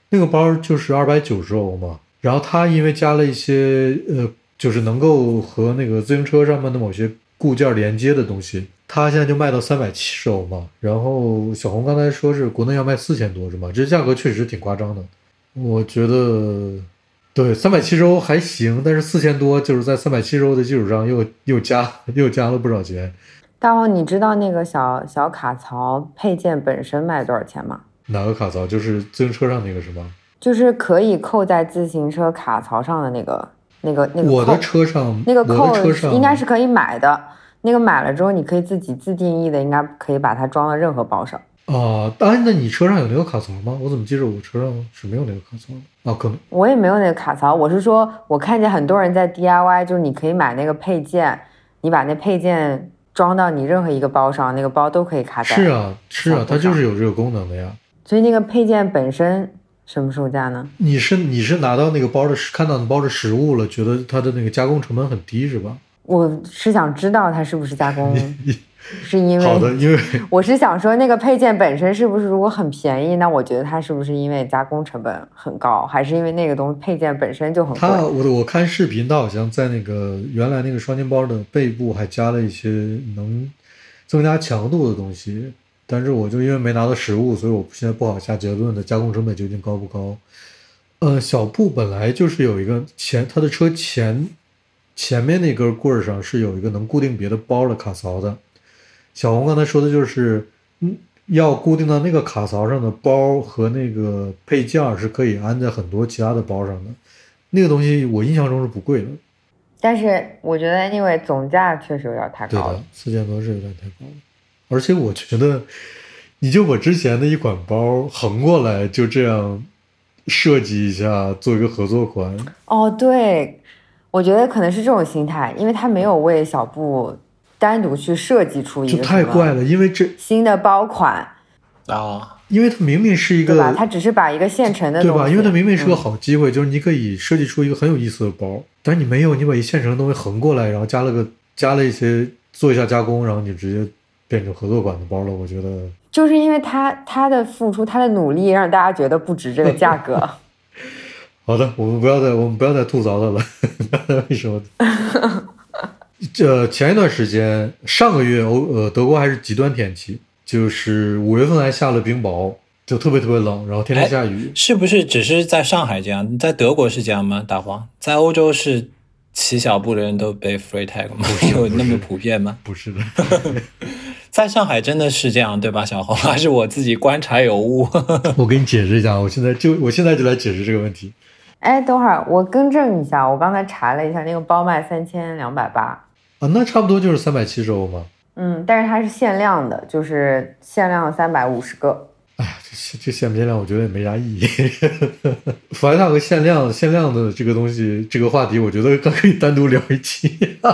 Speaker 1: 那个包就是二百九十欧嘛。然后它因为加了一些呃，就是能够和那个自行车上面的某些固件连接的东西。它现在就卖到三百七十欧嘛，然后小红刚才说是国内要卖四千多是吗？这价格确实挺夸张的。我觉得，对，三百七十欧还行，但是四千多就是在三百七十欧的基础上又又加 (laughs) 又加了不少钱。
Speaker 2: 大王，你知道那个小小卡槽配件本身卖多少钱吗？
Speaker 1: 哪个卡槽？就是自行车上那个是吗？
Speaker 2: 就是可以扣在自行车卡槽上的那个那个那个。
Speaker 1: 我的车上
Speaker 2: 那个扣
Speaker 1: 上
Speaker 2: 应该是可以买的。那个买了之后，你可以自己自定义的，应该可以把它装到任何包上。
Speaker 1: 啊，哎，那你车上有那个卡槽吗？我怎么记着我车上是没有那个卡槽的？啊，可能
Speaker 2: 我也没有那个卡槽。我是说，我看见很多人在 DIY，就是你可以买那个配件，你把那配件装到你任何一个包上，那个包都可以卡在。
Speaker 1: 是啊，是啊，它就是有这个功能的呀。
Speaker 2: 所以那个配件本身什么售价呢？
Speaker 1: 你是你是拿到那个包的看到那包的实物了，觉得它的那个加工成本很低是吧？
Speaker 2: 我是想知道它是不是加工，(laughs) 是因为
Speaker 1: 好的，因为 (laughs)
Speaker 2: 我是想说那个配件本身是不是如果很便宜，那我觉得它是不是因为加工成本很高，还是因为那个东西配件本身就很贵？
Speaker 1: 它我我看视频，它好像在那个原来那个双肩包的背部还加了一些能增加强度的东西，但是我就因为没拿到实物，所以我现在不好下结论的加工成本究竟高不高。呃，小布本来就是有一个前，他的车前。前面那根棍儿上是有一个能固定别的包的卡槽的。小红刚才说的就是，嗯，要固定到那个卡槽上的包和那个配件是可以安在很多其他的包上的。那个东西我印象中是不贵的，
Speaker 2: 但是我觉得因为总价确实有点太高
Speaker 1: 了，四千多是有点太高了。而且我觉得，你就把之前的一款包横过来就这样设计一下，做一个合作款。
Speaker 2: 哦，对。我觉得可能是这种心态，因为他没有为小布单独去设计出一个，
Speaker 1: 就太怪了。因为这
Speaker 2: 新的包款
Speaker 3: 啊，
Speaker 1: 因为它明明是一个，
Speaker 2: 对吧？它只是把一个现成的，
Speaker 1: 对吧？因为它明明是个好机会，就是你可以设计出一个很有意思的包，但是你没有，你把一现成的东西横过来，然后加了个加了一些做一下加工，然后你直接变成合作款的包了。我觉得
Speaker 2: 就是因为他他的付出，他的努力，让大家觉得不值这个价格。(laughs)
Speaker 1: 好的，我们不要再我们不要再吐槽他了。(laughs) 为什么？(laughs) 这前一段时间，上个月欧呃德国还是极端天气，就是五月份还下了冰雹，就特别特别冷，然后天天下雨。
Speaker 3: 是不是只是在上海这样？在德国是这样吗？大黄在欧洲是骑小步的人都背 free tag 吗？有那么普遍吗？
Speaker 1: 不是的，(laughs)
Speaker 3: 在上海真的是这样，对吧？小红，还是我自己观察有误？
Speaker 1: 我给你解释一下，我现在就我现在就来解释这个问题。
Speaker 2: 哎，等会儿我更正一下，我刚才查了一下，那个包卖三千两百八
Speaker 1: 啊，那差不多就是三百七十欧嘛。
Speaker 2: 嗯，但是它是限量的，就是限量三百五十个。
Speaker 1: 哎呀，这这限不限量，我觉得也没啥意义。弗莱塔和限量限量的这个东西，这个话题，我觉得可以单独聊一期。(laughs)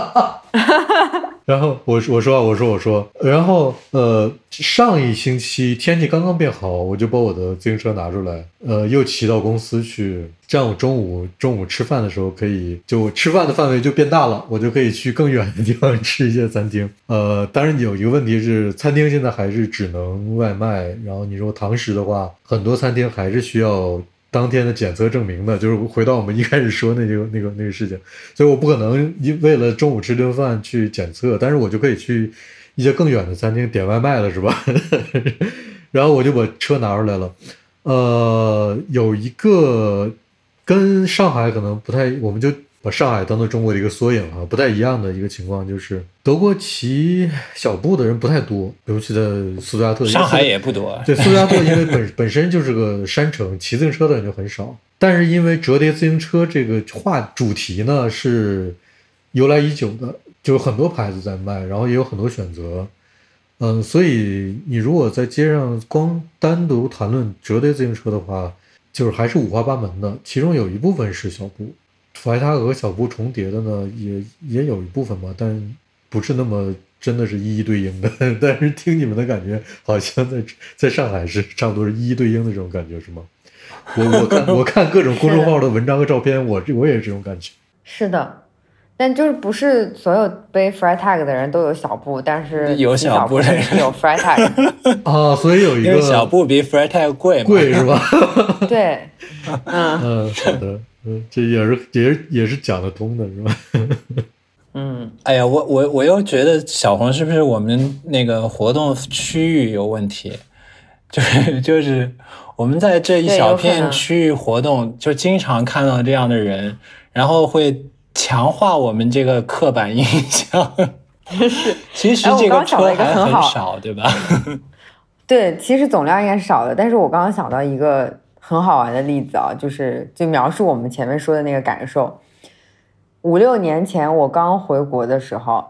Speaker 1: 然后我我说我说我说，然后呃，上一星期天气刚刚变好，我就把我的自行车拿出来，呃，又骑到公司去，这样我中午中午吃饭的时候可以，就吃饭的范围就变大了，我就可以去更远的地方吃一些餐厅。(laughs) 呃，当然有一个问题是，餐厅现在还是只能外卖，然后你说堂食的话，很多餐厅还是需要。当天的检测证明的，就是回到我们一开始说那个那个那个事情，所以我不可能一为了中午吃顿饭去检测，但是我就可以去一些更远的餐厅点外卖了，是吧？(laughs) 然后我就把车拿出来了，呃，有一个跟上海可能不太，我们就。把上海当做中国的一个缩影啊，不太一样的一个情况就是，德国骑小布的人不太多，尤其在苏加特。
Speaker 3: 上海也不多。
Speaker 1: 对，苏加特因为本本身就是个山城，骑自行车的人就很少。但是因为折叠自行车这个话主题呢是由来已久的，就有很多牌子在卖，然后也有很多选择。嗯，所以你如果在街上光单独谈论折叠自行车的话，就是还是五花八门的，其中有一部分是小步。弗莱塔和小布重叠的呢，也也有一部分吧，但不是那么真的是一一对应的。(laughs) 但是听你们的感觉，好像在在上海是差不多是一一对应的这种感觉，是吗？我我看 (laughs) 我看各种公众号的文章和照片，我这我也是这种感觉。
Speaker 2: 是的，但就是不是所有背 Free Tag 的人都有小布，但是
Speaker 3: 有小布的
Speaker 2: 人有 Free Tag (laughs)
Speaker 1: 啊，所以有一个
Speaker 3: 小布比 Free Tag 贵
Speaker 1: 贵是吧？
Speaker 2: 对，
Speaker 1: 嗯嗯，好的。嗯，这也是也是也是讲得通的，是吧？(laughs)
Speaker 3: 嗯，哎呀，我我我又觉得小红是不是我们那个活动区域有问题？就是就是我们在这一小片区域活动，就经常看到这样的人，然后会强化我们这个刻板印象。(laughs)
Speaker 2: 是，
Speaker 3: 其实这个车还很少，对吧？(laughs)
Speaker 2: 对，其实总量应该是少的，但是我刚刚想到一个。很好玩的例子啊，就是就描述我们前面说的那个感受。五六年前我刚回国的时候，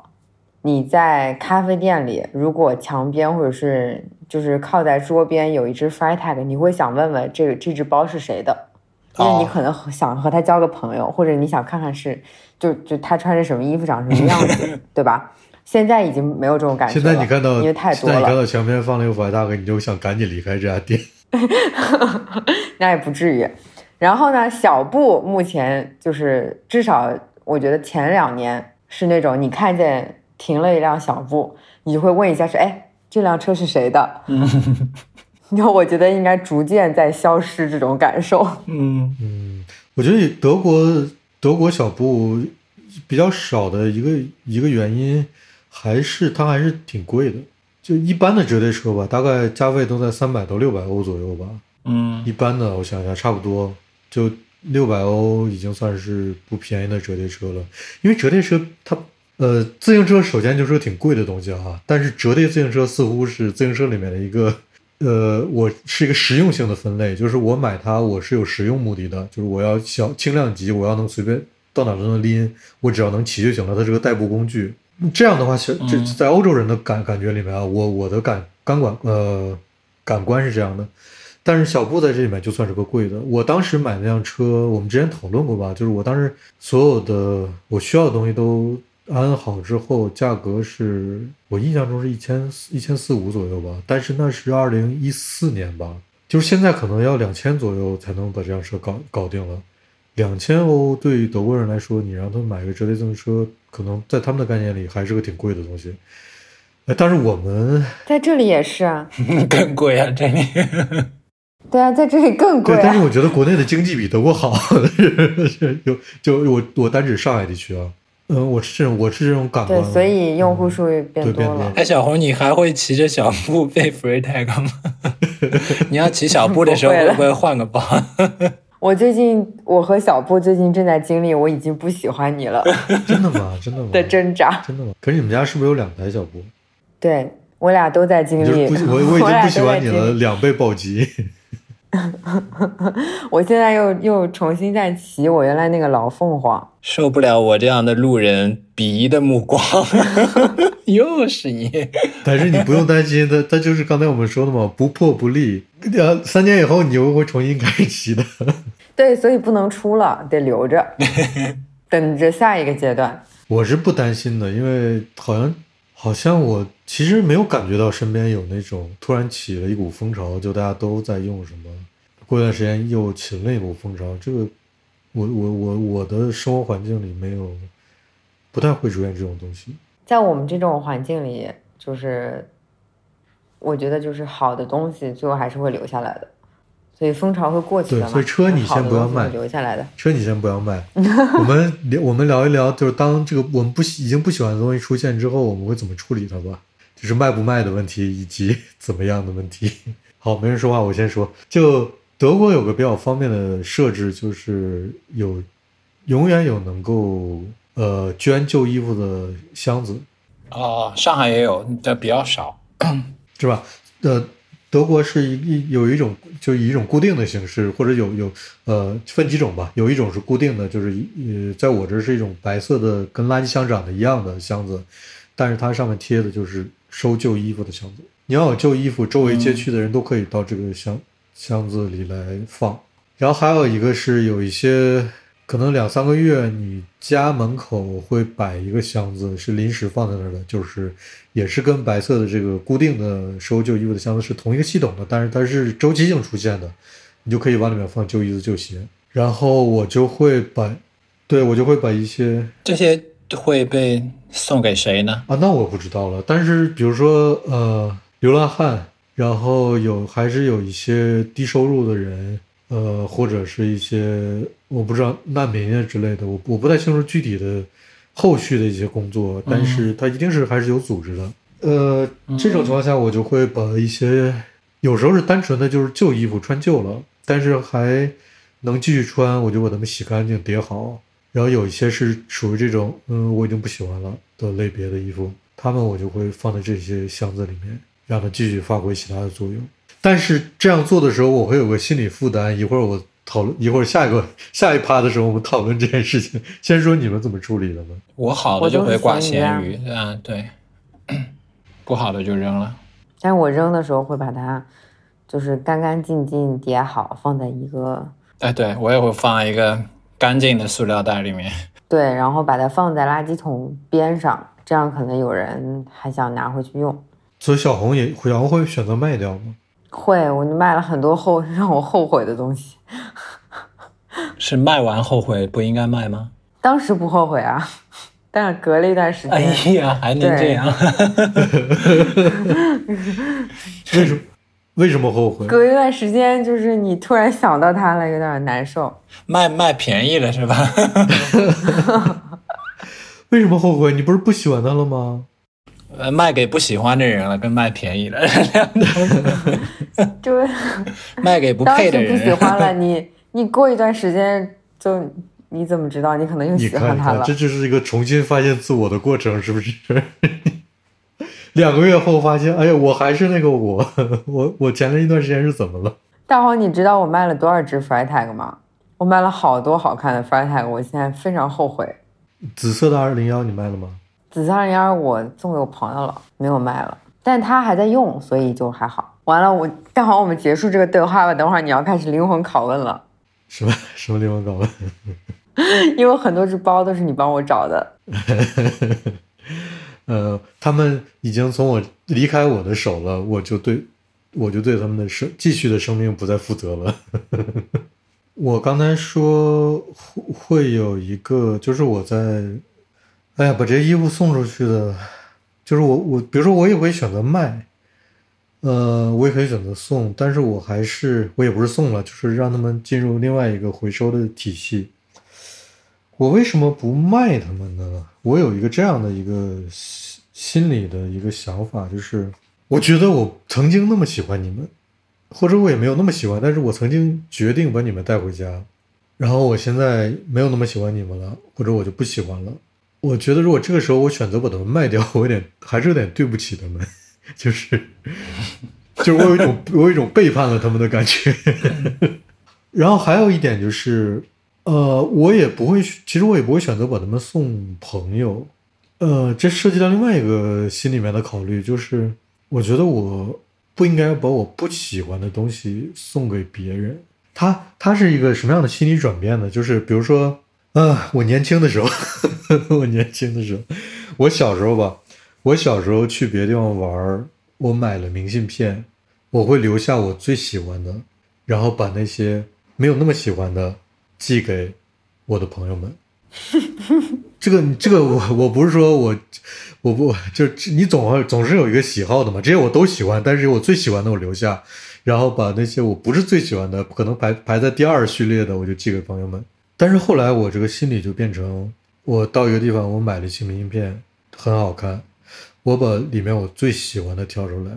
Speaker 2: 你在咖啡店里，如果墙边或者是就是靠在桌边有一只 Freitag，你会想问问这个这只包是谁的，因为你可能想和他交个朋友，或者你想看看是就就他穿着什么衣服，长什么样子，(laughs) 对吧？现在已经没有这种感觉
Speaker 1: 了。现在你看到，
Speaker 2: 因为太多了。
Speaker 1: 你看到墙边放了一个 Freitag，你就想赶紧离开这家店。(laughs)
Speaker 2: 那也不至于。然后呢，小布目前就是至少，我觉得前两年是那种你看见停了一辆小布，你就会问一下说哎，这辆车是谁的？嗯，那 (laughs) 我觉得应该逐渐在消失这种感受。
Speaker 3: 嗯
Speaker 1: 嗯，我觉得德国德国小布比较少的一个一个原因，还是它还是挺贵的。就一般的折叠车吧，大概价位都在三百到六百欧左右吧。
Speaker 3: 嗯，
Speaker 1: 一般的，我想想，差不多就六百欧已经算是不便宜的折叠车了。因为折叠车它，呃，自行车首先就是个挺贵的东西哈。但是折叠自行车似乎是自行车里面的一个，呃，我是一个实用性的分类，就是我买它我是有实用目的的，就是我要小轻量级，我要能随便到哪都能拎，我只要能骑就行了，它是个代步工具。这样的话，这在欧洲人的感感觉里面啊，我我的感感官呃感官是这样的，但是小布在这里面就算是个贵的。我当时买那辆车，我们之前讨论过吧，就是我当时所有的我需要的东西都安好之后，价格是我印象中是一千一千四五左右吧，但是那是二零一四年吧，就是现在可能要两千左右才能把这辆车搞搞定了。两千欧对于德国人来说，你让他买个折叠自行车，可能在他们的概念里还是个挺贵的东西。哎，但是我们
Speaker 2: 在这里也是啊，(laughs)
Speaker 3: 更贵啊，这里。(laughs)
Speaker 2: 对啊，在这里更贵。
Speaker 1: 但是我觉得国内的经济比德国好，(laughs) 就就我我单指上海地区啊，嗯，我是这种我是这种感官。
Speaker 2: 对，所以用户数变多了。
Speaker 3: 哎，小红，你还会骑着小布背 free tag 吗？你要骑小布的时候，会不会换个包？
Speaker 2: 我最近，我和小布最近正在经历我已经不喜欢你了 (laughs)
Speaker 1: 真的吗？真的吗？(laughs)
Speaker 2: 的挣扎。
Speaker 1: 真的吗？可是你们家是不是有两台小布？
Speaker 2: 对我俩都在经历。(laughs)
Speaker 1: 我我已经不喜欢你了，两倍暴击。(laughs)
Speaker 2: 我现在又又重新在骑我原来那个老凤凰，
Speaker 3: 受不了我这样的路人鄙夷的目光，(laughs) 又是你。
Speaker 1: 但是你不用担心，他他就是刚才我们说的嘛，不破不立。两三年以后你又会重新开始骑的。(laughs)
Speaker 2: 对，所以不能出了，得留着，等着下一个阶段。
Speaker 1: 我是不担心的，因为好像好像我其实没有感觉到身边有那种突然起了一股风潮，就大家都在用什么。过一段时间又起了一股风潮，这个我我我我的生活环境里没有，不太会出现这种东西。
Speaker 2: 在我们这种环境里，就是我觉得就是好的东西最后还是会留下来的，所以风潮会过去的
Speaker 1: 对，所以车你先不要卖，
Speaker 2: 留下来的
Speaker 1: 车你先不要卖。我们 (laughs) 聊我们聊一聊，就是当这个我们不已经不喜欢的东西出现之后，我们会怎么处理它吧？就是卖不卖的问题，以及 (laughs) 怎么样的问题。好，没人说话，我先说，就。德国有个比较方便的设置，就是有永远有能够呃捐旧衣服的箱子。
Speaker 3: 哦，上海也有，但比较少，
Speaker 1: 是吧？呃，德国是一一有一种就以一种固定的形式，或者有有呃分几种吧。有一种是固定的，就是呃在我这是一种白色的跟垃圾箱长得一样的箱子，但是它上面贴的就是收旧衣服的箱子。你要有旧衣服，周围街区的人都可以到这个箱。箱子里来放，然后还有一个是有一些可能两三个月，你家门口会摆一个箱子，是临时放在那儿的，就是也是跟白色的这个固定的收旧衣服的箱子是同一个系统的，但是它是周期性出现的，你就可以往里面放旧衣服、旧鞋。然后我就会把，对我就会把一些
Speaker 3: 这些会被送给谁呢？
Speaker 1: 啊，那我不知道了。但是比如说呃，流浪汉。然后有还是有一些低收入的人，呃，或者是一些我不知道难民啊之类的，我我不太清楚具体的后续的一些工作，但是他一定是还是有组织的。呃，这种情况下，我就会把一些有时候是单纯的就是旧衣服穿旧了，但是还能继续穿，我就把它们洗干净叠好。然后有一些是属于这种嗯我已经不喜欢了的类别的衣服，他们我就会放在这些箱子里面。让它继续发挥其他的作用，但是这样做的时候，我会有个心理负担。一会儿我讨论，一会儿下一个 (laughs) 下一趴的时候，我们讨论这件事情。先说你们怎么处理的吧。
Speaker 3: 我好的就会挂咸鱼，嗯，对，(clears throat) 不好的就扔了。
Speaker 2: 但是我扔的时候会把它就是干干净净叠好，放在一个。
Speaker 3: 哎，对我也会放一个干净的塑料袋里面。(laughs)
Speaker 2: 对，然后把它放在垃圾桶边上，这样可能有人还想拿回去用。
Speaker 1: 所以小红也小红会选择卖掉吗？
Speaker 2: 会，我卖了很多后 (laughs) 让我后悔的东西。(laughs)
Speaker 3: 是卖完后悔不应该卖吗？
Speaker 2: 当时不后悔啊，但是隔了一段时间，哎
Speaker 3: 呀，还能这样？(laughs)
Speaker 1: 为什么？为什么后悔？
Speaker 2: 隔一段时间，就是你突然想到它了，有点难受。
Speaker 3: 卖卖便宜了是吧？
Speaker 1: 为什么后悔？你不是不喜欢它了吗？
Speaker 3: 呃，卖给不喜欢的人了，跟卖便宜了，(laughs)
Speaker 2: 就是 (laughs)
Speaker 3: 卖给不配的
Speaker 2: 人。不喜欢了，(laughs) 你你过一段时间就你怎么知道？你可能又喜欢他了。
Speaker 1: 这就是一个重新发现自我的过程，是不是？两个月后发现，哎呀，我还是那个我，我我前了一段时间是怎么了？
Speaker 2: 大黄，你知道我卖了多少只 Freitag 吗？我卖了好多好看的 Freitag，我现在非常后悔。
Speaker 1: 紫色的二零幺你卖了吗？
Speaker 2: 紫色二零二我送给我朋友了，没有卖了，但他还在用，所以就还好。完了，我待会我们结束这个对话吧。等会儿你要开始灵魂拷问了。
Speaker 1: 什么 (laughs) 什么灵魂拷问？(laughs)
Speaker 2: 因为很多只包都是你帮我找的。(laughs)
Speaker 1: 呃，他们已经从我离开我的手了，我就对我就对他们的生继续的生命不再负责了。我刚才说会有一个，就是我在。哎呀，把这些衣服送出去的，就是我我，比如说我也会选择卖，呃，我也可以选择送，但是我还是我也不是送了，就是让他们进入另外一个回收的体系。我为什么不卖他们呢？我有一个这样的一个心心理的一个想法，就是我觉得我曾经那么喜欢你们，或者我也没有那么喜欢，但是我曾经决定把你们带回家，然后我现在没有那么喜欢你们了，或者我就不喜欢了。我觉得如果这个时候我选择把他们卖掉，(laughs) 我有点还是有点对不起他们，(laughs) 就是就是我有一种我有一种背叛了他们的感觉。(laughs) 然后还有一点就是，呃，我也不会，其实我也不会选择把他们送朋友。呃，这涉及到另外一个心里面的考虑，就是我觉得我不应该把我不喜欢的东西送给别人。他他是一个什么样的心理转变呢？就是比如说，啊，我年轻的时候，(laughs) 我年轻的时候，我小时候吧，我小时候去别的地方玩，我买了明信片，我会留下我最喜欢的，然后把那些没有那么喜欢的寄给我的朋友们。(laughs) 这个这个我我不是说我我不就你总会总是有一个喜好的嘛，这些我都喜欢，但是我最喜欢的我留下，然后把那些我不是最喜欢的，可能排排在第二序列的，我就寄给朋友们。但是后来我这个心理就变成，我到一个地方，我买了一些明信片，很好看，我把里面我最喜欢的挑出来，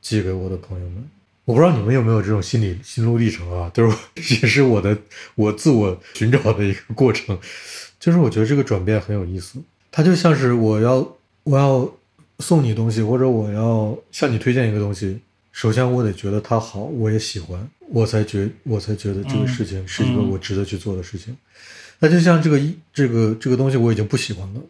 Speaker 1: 寄给我的朋友们。我不知道你们有没有这种心理心路历程啊，就是 (laughs) 也是我的我自我寻找的一个过程。就是我觉得这个转变很有意思，它就像是我要我要送你东西，或者我要向你推荐一个东西，首先我得觉得它好，我也喜欢，我才觉我才觉得这个事情是一个我值得去做的事情。那就像这个一这个这个东西我已经不喜欢了，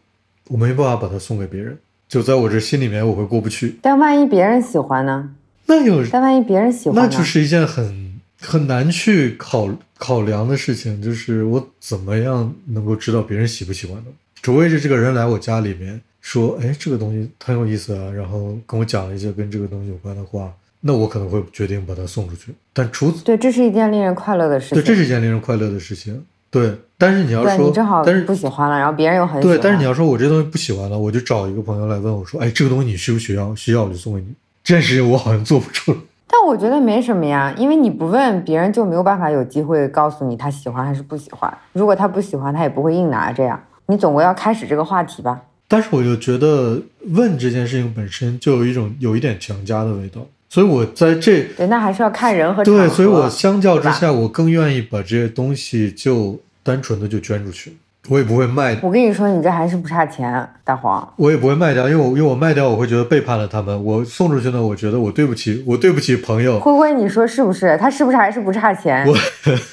Speaker 1: 我没办法把它送给别人，就在我这心里面我会过不去。
Speaker 2: 但万一别人喜欢呢？
Speaker 1: 那有
Speaker 2: 但万一别人喜欢呢？
Speaker 1: 那就是一件很很难去考考量的事情，就是我怎么样能够知道别人喜不喜欢呢？除非是这个人来我家里面说，哎，这个东西很有意思啊，然后跟我讲了一些跟这个东西有关的话，那我可能会决定把它送出去。但除此，
Speaker 2: 对，这是一件令人快乐的事情。
Speaker 1: 对，这是一件令人快乐的事情。对，但是你要说，
Speaker 2: 你正好
Speaker 1: 但是
Speaker 2: 不喜欢了，然后别人又很喜欢。
Speaker 1: 对，但是你要说我这东西不喜欢了，我就找一个朋友来问我说，哎，这个东西你需不需要？需要我就送给你。这件事情我好像做不出来。
Speaker 2: 但我觉得没什么呀，因为你不问，别人就没有办法有机会告诉你他喜欢还是不喜欢。如果他不喜欢，他也不会硬拿这样。你总归要开始这个话题吧？
Speaker 1: 但是我就觉得问这件事情本身就有一种有一点强加的味道，所以我在这
Speaker 2: 对，那还是要看人和。
Speaker 1: 对，所以我相较之下，我更愿意把这些东西就单纯的就捐出去，我也不会卖，
Speaker 2: 我跟你说，你这还是不差钱，大黄。
Speaker 1: 我也不会卖掉，因为我因为我卖掉，我会觉得背叛了他们。我送出去呢，我觉得我对不起，我对不起朋友。
Speaker 2: 灰灰，你说是不是？他是不是还是不差钱？
Speaker 1: 我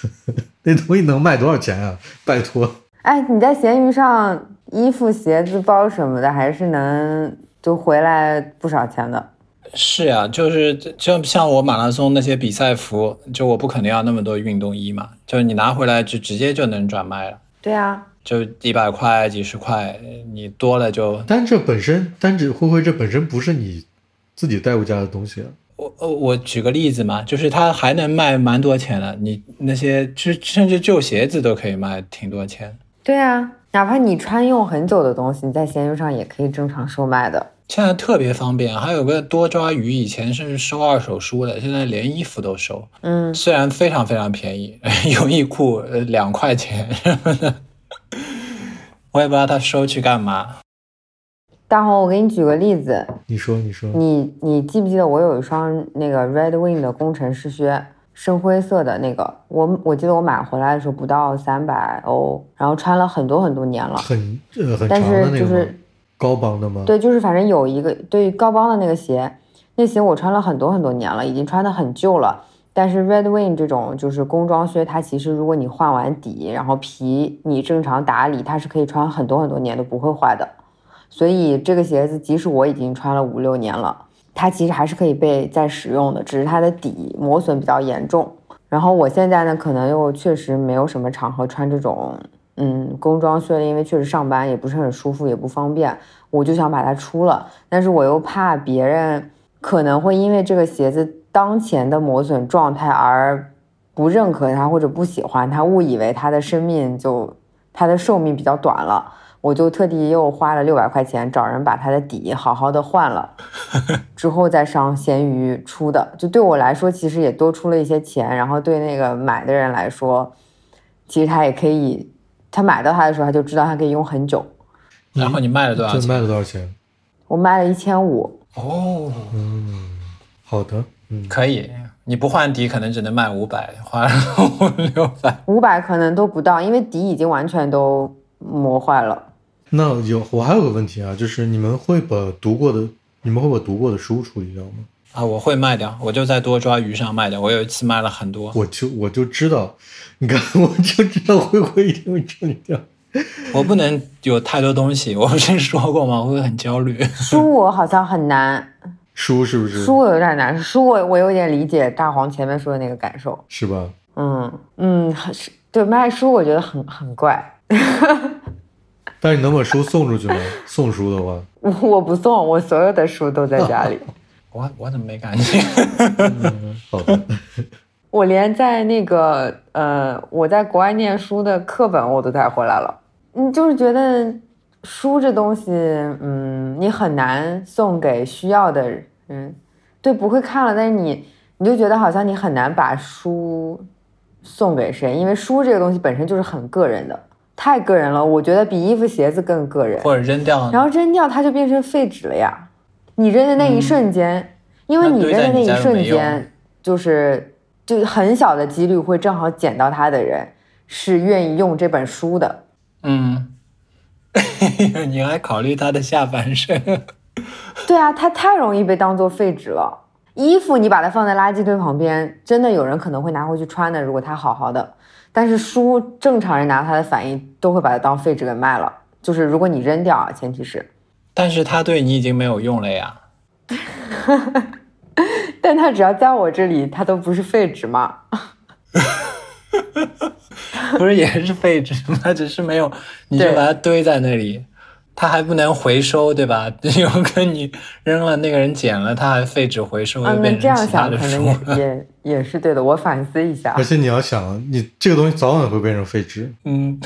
Speaker 1: (laughs) 那东西能卖多少钱啊？拜托，
Speaker 2: 哎，你在闲鱼上衣服、鞋子、包什么的，还是能就回来不少钱的。
Speaker 3: 是呀，就是就像我马拉松那些比赛服，就我不可能要那么多运动衣嘛，就是你拿回来就直接就能转卖了，
Speaker 2: 对啊，
Speaker 3: 就一百块、几十块，你多了就
Speaker 1: 但这本身，但这灰灰这本身不是你自己带回家的东西啊。
Speaker 3: 我我我举个例子嘛，就是它还能卖蛮多钱的，你那些就甚至旧鞋子都可以卖挺多钱。
Speaker 2: 对啊，哪怕你穿用很久的东西，你在闲鱼上也可以正常售卖的。
Speaker 3: 现在特别方便，还有个多抓鱼，以前是收二手书的，现在连衣服都收，
Speaker 2: 嗯，
Speaker 3: 虽然非常非常便宜，(laughs) 优衣库呃两块钱什么的，我也不知道他收去干嘛。
Speaker 2: 大红，我给你举个例子，
Speaker 1: 你说，你说，
Speaker 2: 你你记不记得我有一双那个 Red Wing 的工程师靴，深灰色的那个，我我记得我买回来的时候不到三百欧，然后穿了很多很多年了。
Speaker 1: 很呃很
Speaker 2: 但
Speaker 1: 长的
Speaker 2: 是就
Speaker 1: 那个吗？
Speaker 2: 是
Speaker 1: 高帮的吗？
Speaker 2: 对，就是反正有一个对高帮的那个鞋，那鞋我穿了很多很多年了，已经穿的很旧了。但是 Red Wing 这种就是工装靴，它其实如果你换完底，然后皮你正常打理，它是可以穿很多很多年都不会坏的。所以这个鞋子即使我已经穿了五六年了，它其实还是可以被再使用的，只是它的底磨损比较严重。然后我现在呢，可能又确实没有什么场合穿这种嗯工装靴了，因为确实上班也不是很舒服，也不方便，我就想把它出了。但是我又怕别人可能会因为这个鞋子当前的磨损状态而不认可它或者不喜欢它，误以为它的生命就它的寿命比较短了。我就特地又花了六百块钱找人把它的底好好的换了，(laughs) 之后再上闲鱼出的。就对我来说，其实也多出了一些钱。然后对那个买的人来说，其实他也可以，他买到它的时候他就知道它可以用很久。
Speaker 3: 然后你卖了多少
Speaker 1: 这卖？了多少钱？
Speaker 2: 我卖了一千五，
Speaker 3: 哦，
Speaker 1: 嗯，好的，嗯，
Speaker 3: 可以，你不换底可能只能卖五百，换五六百。(laughs)
Speaker 2: 五百可能都不到，因为底已经完全都磨坏了。
Speaker 1: 那有我还有个问题啊，就是你们会把读过的你们会把读过的书处理掉吗？
Speaker 3: 啊，我会卖掉，我就在多抓鱼上卖掉。我有一次卖了很多，
Speaker 1: 我就我就知道，你看 (laughs) 我就知道灰灰一定会处理掉。
Speaker 3: 我不能有太多东西，我不是说过吗？我会很焦虑。(laughs)
Speaker 2: 书我好像很难，(laughs)
Speaker 1: 书是不是？
Speaker 2: 书我有点难，书我我有点理解大黄前面说的那个感受。
Speaker 1: 是吧？
Speaker 2: 嗯嗯，很是对卖书，我觉得很很怪。
Speaker 1: 但是你能把书送出去吗？送书的话，
Speaker 2: 我我不送，我所有的书都在家里。
Speaker 3: 我我怎么没感觉？
Speaker 1: 嗯 (laughs) 好的。(laughs)
Speaker 2: 我连在那个呃，我在国外念书的课本我都带回来了。嗯，就是觉得书这东西，嗯，你很难送给需要的人。对，不会看了，但是你你就觉得好像你很难把书送给谁，因为书这个东西本身就是很个人的，太个人了。我觉得比衣服鞋子更个人。
Speaker 3: 或者扔掉，
Speaker 2: 然后扔掉它就变成废纸了呀。你扔的那一瞬间，因为你扔的那一瞬间，就是就很小的几率会正好捡到它的人是愿意用这本书的。
Speaker 3: 嗯，(laughs) 你还考虑他的下半身？(laughs)
Speaker 2: 对啊，它太容易被当做废纸了。衣服你把它放在垃圾堆旁边，真的有人可能会拿回去穿的，如果它好好的。但是书，正常人拿它的反应都会把它当废纸给卖了。就是如果你扔掉啊，前提是。
Speaker 3: 但是他对你已经没有用了呀。(laughs)
Speaker 2: 但他只要在我这里，他都不是废纸吗？(laughs)
Speaker 3: 不是也是废纸吗？只是没有，你就把它堆在那里，它还不能回收，对吧？(laughs) 有跟你扔了，那个人捡了，他还废纸回收，又变成其他的书。
Speaker 2: 可能也也也是对的，我反思一下。
Speaker 1: 而且你要想，你这个东西早晚会变成废纸。
Speaker 3: 嗯，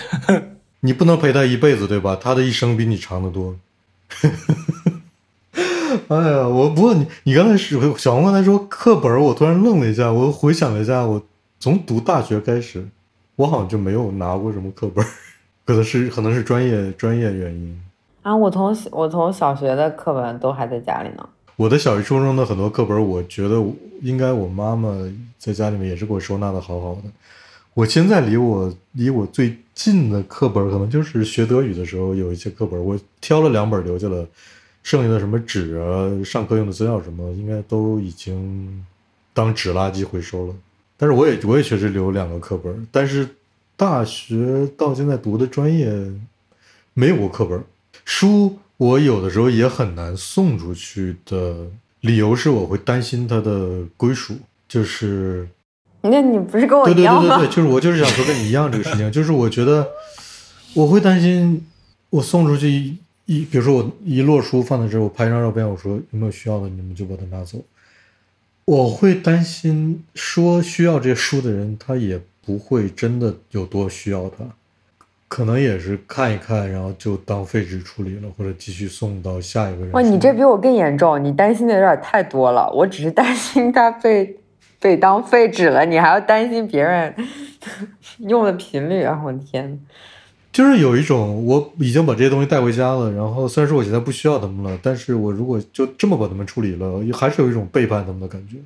Speaker 1: 你不能陪他一辈子，对吧？他的一生比你长得多。(laughs) 哎呀，我不过你，你刚才是小红刚才说课本，我突然愣了一下，我回想了一下，我从读大学开始，我好像就没有拿过什么课本，可能是可能是专业专业原因
Speaker 2: 啊。我从我从小学的课本都还在家里呢。
Speaker 1: 我的小学初中的很多课本，我觉得应该我妈妈在家里面也是给我收纳的好好的。我现在离我离我最近的课本，可能就是学德语的时候有一些课本，我挑了两本留下了。剩下的什么纸啊，上课用的资料什么，应该都已经当纸垃圾回收了。但是我也我也确实留两个课本，但是大学到现在读的专业没有过课本书，我有的时候也很难送出去的理由是我会担心它的归属，就是
Speaker 2: 那你不是跟我
Speaker 1: 一样吗？对对对对，就是我就是想说跟你一样这个事情，就是我觉得我会担心我送出去。一，比如说我一摞书放在这儿，我拍一张照片，我说有没有需要的，你们就把它拿走。我会担心说需要这些书的人，他也不会真的有多需要它，可能也是看一看，然后就当废纸处理了，或者继续送到下一个人。
Speaker 2: 哇，你这比我更严重，你担心的有点太多了。我只是担心他被被当废纸了，你还要担心别人 (laughs) 用的频率啊！我的天。
Speaker 1: 就是有一种，我已经把这些东西带回家了，然后虽然说我现在不需要他们了，但是我如果就这么把他们处理了，还是有一种背叛他们的感觉。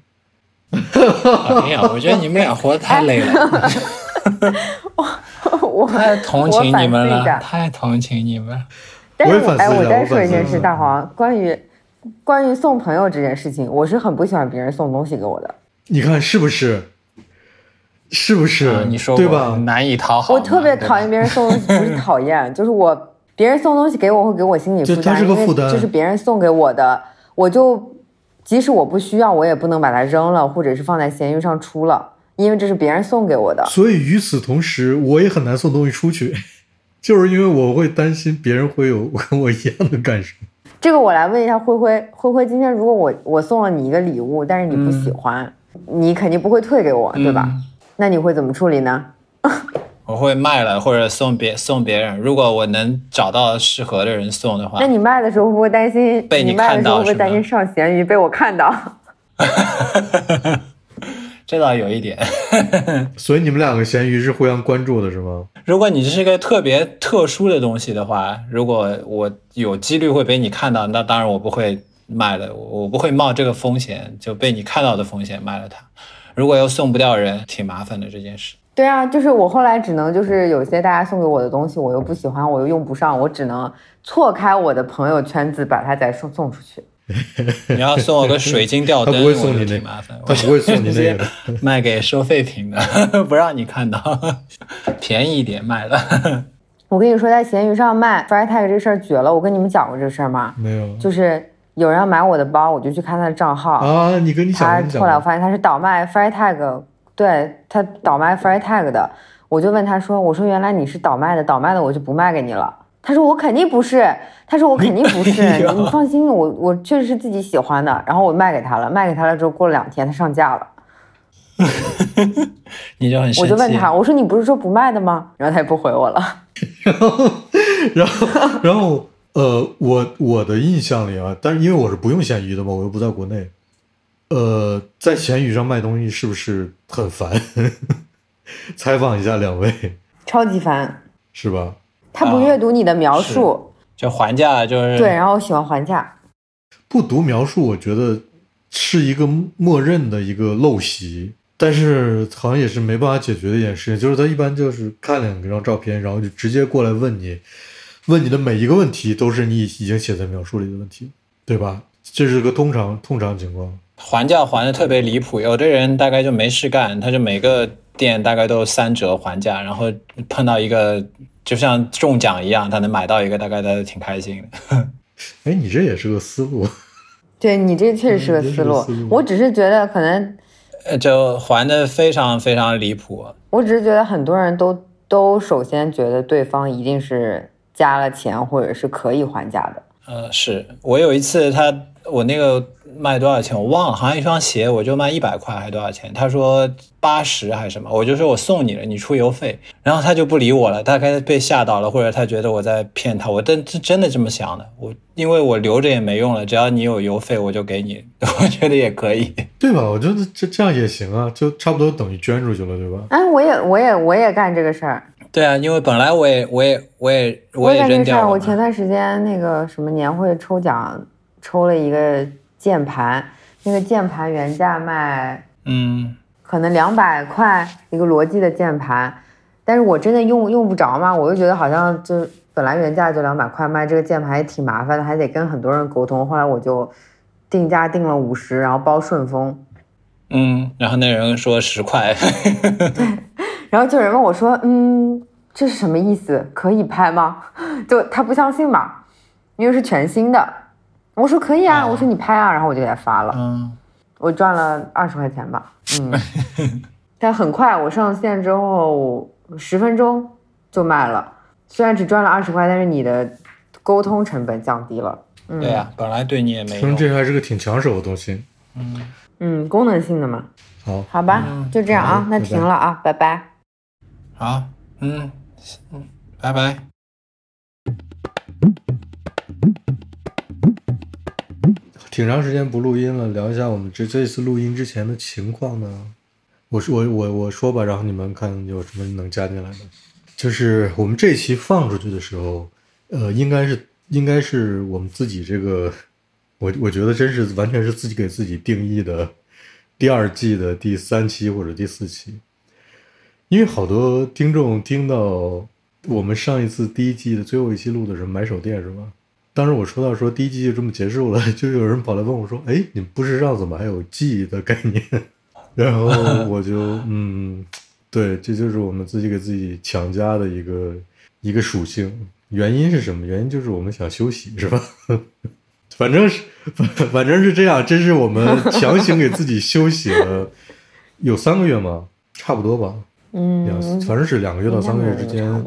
Speaker 3: 哎呀，我觉得你们俩活得太累了。
Speaker 2: 我我
Speaker 3: 太同情你们了，太同情你们。
Speaker 2: 但是我，哎，我再说一件事，大黄，关于关于送朋友这件事情，我是很不喜欢别人送东西给我的。
Speaker 1: 你看是不是？是不是？
Speaker 3: 你说
Speaker 1: 对吧？
Speaker 3: 难以讨好。
Speaker 2: 我特别讨厌别人送东西，不是讨厌，(laughs) 就是我别人送东西给我会给我心理负担，因为这是别人送给我的，我就即使我不需要，我也不能把它扔了，或者是放在闲鱼上出了，因为这是别人送给我的。
Speaker 1: 所以与此同时，我也很难送东西出去，(laughs) 就是因为我会担心别人会有跟我一样的感受。
Speaker 2: 这个我来问一下灰灰，灰灰，今天如果我我送了你一个礼物，但是你不喜欢，你肯定不会退给我，对吧？那你会怎么处理呢？(laughs)
Speaker 3: 我会卖了或者送别送别人。如果我能找到适合的人送的话，
Speaker 2: 那你卖的时候会不会担心
Speaker 3: 被
Speaker 2: 你卖的时候会不会担心上咸鱼被我看到？(laughs)
Speaker 3: 这倒有一点。(laughs)
Speaker 1: 所以你们两个咸鱼是互相关注的，是吗？
Speaker 3: 如果你是一个特别特殊的东西的话，如果我有几率会被你看到，那当然我不会卖了，我不会冒这个风险就被你看到的风险卖了它。如果又送不掉人，挺麻烦的这件事。
Speaker 2: 对啊，就是我后来只能就是有些大家送给我的东西，我又不喜欢，我又用不上，我只能错开我的朋友圈子，把它再送送出去。(laughs)
Speaker 3: 你要送我个水晶吊灯，
Speaker 1: 他不会送你那
Speaker 3: 挺麻烦。
Speaker 1: 他不会送你那个
Speaker 3: 卖给收废品的，不让你看到，便宜一点卖了。
Speaker 2: 我跟你说，在闲鱼上卖 FryTag 这事儿绝了，我跟你们讲过这事儿吗？
Speaker 1: 没有
Speaker 2: 就是有人要买我的包，我就去看他的账号，
Speaker 1: 啊？你跟你
Speaker 2: 他
Speaker 1: 讲，你讲
Speaker 2: 后来我发现他是倒卖 FryTag，对他倒卖 FryTag 的，我就问他说：“我说原来你是倒卖的，倒卖的我就不卖给你了。”他说：“我肯定不是。”他说：“我肯定不是，(laughs)
Speaker 3: 哎
Speaker 2: 你你放心，我我确实是自己喜欢的。”然后我卖给他了，卖给他了之后，过了两天他上架了，(laughs)
Speaker 3: 你就很。
Speaker 2: 我就问他：“我说你不是说不卖的吗？”然后他也不回我了。(laughs)
Speaker 1: 然后然后，然后，呃，我我的印象里啊，但是因为我是不用闲鱼的嘛，我又不在国内，呃，在闲鱼上卖东西是不是很烦？(laughs) 采访一下两位，
Speaker 2: 超级烦，
Speaker 1: 是吧？
Speaker 2: 他不阅读你的描述，
Speaker 3: 就还价，就是
Speaker 2: 对，然后喜欢还价。
Speaker 1: 不读描述，我觉得是一个默认的一个陋习，但是好像也是没办法解决的一件事情。就是他一般就是看两张照片，然后就直接过来问你，问你的每一个问题都是你已经写在描述里的问题，对吧？这是个通常通常情况。
Speaker 3: 还价还的特别离谱。有的人大概就没事干，他就每个店大概都三折还价，然后碰到一个就像中奖一样，他能买到一个，大概他挺开心的。
Speaker 1: 哎，你这也是个思路。
Speaker 2: 对你这确实是个思路我只是觉得可能，
Speaker 3: 呃，就还的非常非常离谱。
Speaker 2: 我只是觉得很多人都都首先觉得对方一定是加了钱或者是可以还价的。
Speaker 3: 呃，是我有一次他我那个卖多少钱我忘了，好像一双鞋我就卖一百块还多少钱？他说八十还是什么，我就说我送你了，你出邮费，然后他就不理我了，大概被吓到了，或者他觉得我在骗他，我真是真的这么想的，我因为我留着也没用了，只要你有邮费我就给你，(laughs) 我觉得也可以。
Speaker 1: 对吧？我觉得这这样也行啊，就差不多等于捐出去了，对吧？
Speaker 2: 哎，我也我也我也干这个事儿，
Speaker 3: 对啊，因为本来我也我也我也
Speaker 2: 我
Speaker 3: 也。扔掉了。
Speaker 2: 我前段时间那个什么年会抽奖，抽了一个键盘，那个键盘原价卖
Speaker 3: 嗯，
Speaker 2: 可能两百块一个罗技的键盘，但是我真的用用不着嘛，我就觉得好像就本来原价就两百块，卖这个键盘也挺麻烦的，还得跟很多人沟通。后来我就定价定了五十，然后包顺丰。
Speaker 3: 嗯，然后那人说十块，(laughs)
Speaker 2: 然后就有人问我说：“嗯，这是什么意思？可以拍吗？” (laughs) 就他不相信嘛，因为是全新的。我说可以啊，
Speaker 3: 哦
Speaker 2: 我说你拍啊，然后我就给他发了，
Speaker 3: 嗯，
Speaker 2: 我赚了二十块钱吧，嗯，(laughs) 但很快我上线之后十分钟就卖了，虽然只赚了二十块，但是你的沟通成本降低了，嗯，
Speaker 3: 对呀、本来对你也没用。
Speaker 1: 听这还是个挺抢手的东西。
Speaker 2: 嗯嗯，功能性的嘛，
Speaker 1: 好，
Speaker 2: 好吧，就这样啊
Speaker 1: 好，
Speaker 2: 那停了啊，拜拜。
Speaker 3: 好，嗯嗯，拜拜。
Speaker 1: 挺长时间不录音了，聊一下我们这这次录音之前的情况呢。我说我我我说吧，然后你们看有什么能加进来的。就是我们这期放出去的时候，呃，应该是应该是我们自己这个，我我觉得真是完全是自己给自己定义的第二季的第三期或者第四期，因为好多听众听到我们上一次第一季的最后一期录的是买手店是吧？当时我说到说第一季就这么结束了，(laughs) 就有人跑来问我说：“哎，你们不是让怎么还有季的概念？”然后我就嗯，对，这就是我们自己给自己强加的一个一个属性。原因是什么？原因就是我们想休息，是吧？(laughs) 反正是反反正是这样，这是我们强行给自己休息了有三个月吗？差不多吧，
Speaker 2: 嗯，
Speaker 1: 两反正是两个月到三个月之间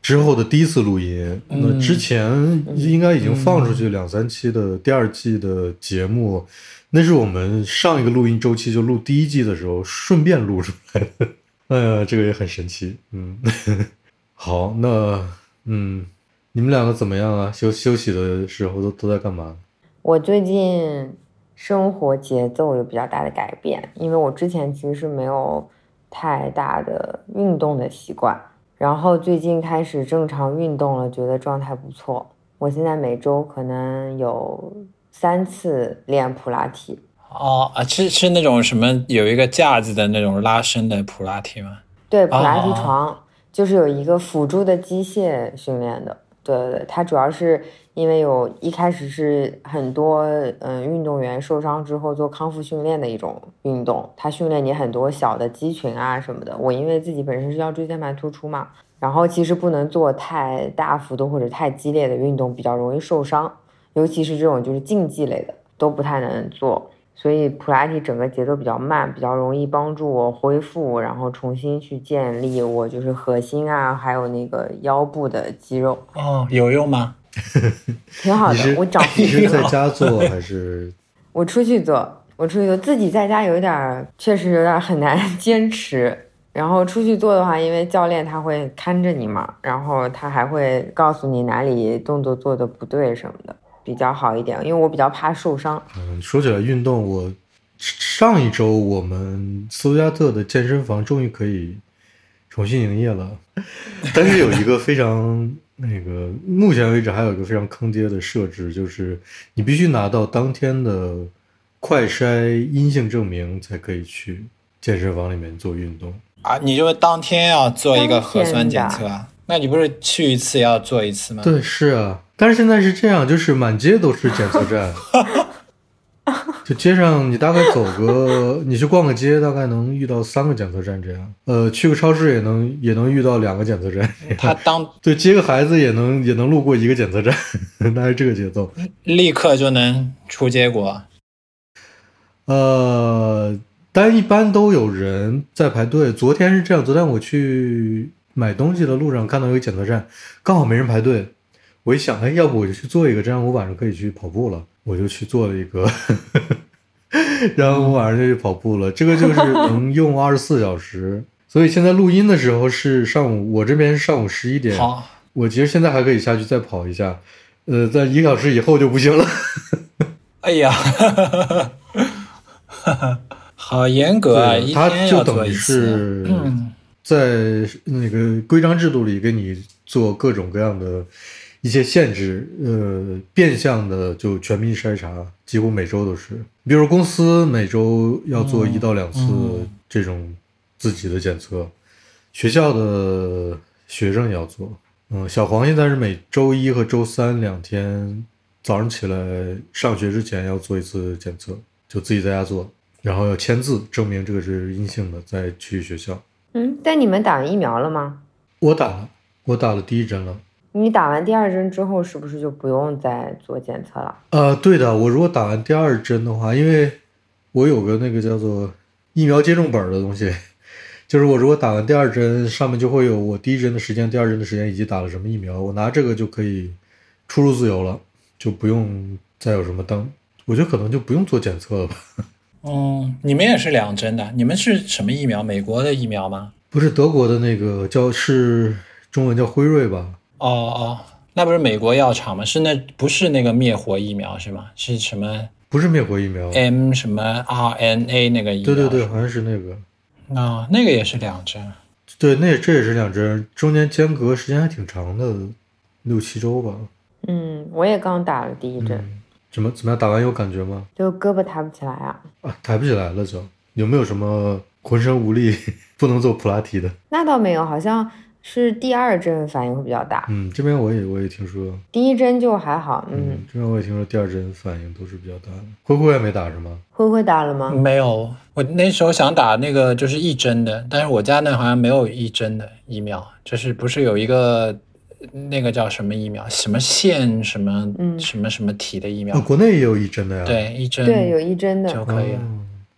Speaker 1: 之后的第一次录音。那
Speaker 3: 嗯
Speaker 1: 之前应该已经放出去两三期的第二季的节目，那是我们上一个录音周期就录第一季的时候顺便录出来的。哎呀，这个也很神奇。嗯，(laughs) 好，那嗯，你们两个怎么样啊？休休息的时候都都在干嘛？
Speaker 2: 我最近生活节奏有比较大的改变，因为我之前其实是没有太大的运动的习惯，然后最近开始正常运动了，觉得状态不错。我现在每周可能有三次练普拉提，
Speaker 3: 哦啊，是是那种什么有一个架子的那种拉伸的普拉提吗？
Speaker 2: 对，普拉提
Speaker 3: 哦
Speaker 2: 床就是有一个辅助的机械训练的。对对对，它主要是因为有一开始是很多嗯运动员受伤之后做康复训练的一种运动，它训练你很多小的肌群啊什么的。我因为自己本身是腰椎间盘突出嘛，然后其实不能做太大幅度或者太激烈的运动，比较容易受伤，尤其是这种就是竞技类的都不太能做。所以普拉提整个节奏比较慢，比较容易帮助我恢复，然后重新去建立我就是核心啊，还有那个腰部的肌肉，
Speaker 3: 哦，有用吗？(laughs)
Speaker 2: 挺好的。我长 (laughs)
Speaker 1: 你是在，家做 (laughs) 还是？
Speaker 2: 我出去做，我出去做，自己在家有点儿，确实有点儿很难坚持。然后出去做的话，因为教练他会看着你嘛，然后他还会告诉你哪里动作做的不对什么的，比较好一点。因为我比较怕受伤。
Speaker 1: 嗯，说起来运动，我上一周我们斯图加特的健身房终于可以重新营业了，但是有一个非常那个，目前为止还有一个非常坑爹的设置，就是你必须拿到当天的快筛阴性证明才可以去健身房里面做运动。
Speaker 3: 啊，你就当天要做一个核酸检测啊？那你不是去一次要做一次吗？
Speaker 1: 对，是啊，但是现在是这样，就是满街都是检测站，(laughs) 就街上你大概走个，你去逛个街，大概能遇到三个检测站这样。呃，去个超市也能也能遇到两个检测站，
Speaker 3: 他当 (laughs)
Speaker 1: 对，接个孩子也能也能路过一个检测站，(laughs) 大概这个节奏。
Speaker 3: 立刻就能出结果。
Speaker 1: 呃，但一般都有人在排队。昨天是这样，昨天我去买东西的路上看到有个检测站，刚好没人排队。我一想，哎，要不我就去做一个，这样我晚上可以去跑步了。我就去做了一个，(laughs) 然后我晚上就去跑步了。这个就是 (laughs) 能用二十四小时，所以现在录音的时候是上午，我这边是上午十一点。
Speaker 3: 好，
Speaker 1: 我其实现在还可以下去再跑一下，呃，在一个小时以后就不行了。(laughs)
Speaker 3: 哎呀，好严格啊！一
Speaker 1: 它
Speaker 3: 天
Speaker 1: 就等于。是在那个规章制度里给你做各种各样的一些限制，呃，变相的就全民筛查，几乎每周都是。比如公司每周要做一到两次
Speaker 3: 嗯
Speaker 1: 这种自己的检测，学校的学生也要做。嗯，小黄现在是每周一和周三两天早上起来上学之前要做一次检测，就自己在家做，然后要签字证明这个是阴性的，再去学校。
Speaker 2: 嗯，但你们打完疫苗了吗？
Speaker 1: 我打了，我打了第一针了。
Speaker 2: 你打完第二针之后，是不是就不用再做检测了？
Speaker 1: 呃，对的，我如果打完第二针的话，因为我有个那个叫做疫苗接种本儿的东西，就是我如果打完第二针，上面就会有我第一针的时间、第二针的时间以及打了什么疫苗，我拿这个就可以出入自由了，就不用再有什么当，我觉得可能就不用做检测了吧。
Speaker 3: 嗯，你们也是两针的，你们是什么疫苗？美国的疫苗吗？
Speaker 1: 不是德国的那个叫是中文叫辉瑞吧？
Speaker 3: 哦哦，那不是美国药厂吗？是那不是那个灭活疫苗是吗？是什么
Speaker 1: 不是灭活疫苗。
Speaker 3: M 什么 RNA 那个疫苗？
Speaker 1: 对对对，好像是那个。
Speaker 3: 啊、那个也是两针。
Speaker 1: 对，那这也是两针，中间间隔时间还挺长的，六七周吧。
Speaker 2: 嗯，我也刚打了第一针，
Speaker 1: 嗯，怎么怎么样？打完有感觉吗？
Speaker 2: 就胳膊抬不起来啊。
Speaker 1: 啊，抬不起来了就。有没有什么浑身无力 (laughs) 不能做普拉提的？
Speaker 2: 那倒没有，好像是第二针反应会比较大，
Speaker 1: 嗯，这边我也我也听说，
Speaker 2: 第一针就还好。嗯，
Speaker 1: 嗯，这边我也听说第二针反应都是比较大的。灰灰还没打是吗？
Speaker 2: 灰灰打了吗？
Speaker 3: 没有，我那时候想打那个就是一针的，但是我家那好像没有一针的疫苗，就是不是有一个那个叫什么疫苗，什么腺什么、
Speaker 2: 嗯
Speaker 3: 什么什么体的疫苗，
Speaker 1: 哦，国内也有一针的呀。，
Speaker 3: 对，一针
Speaker 2: 对，有一针的。
Speaker 3: 就可以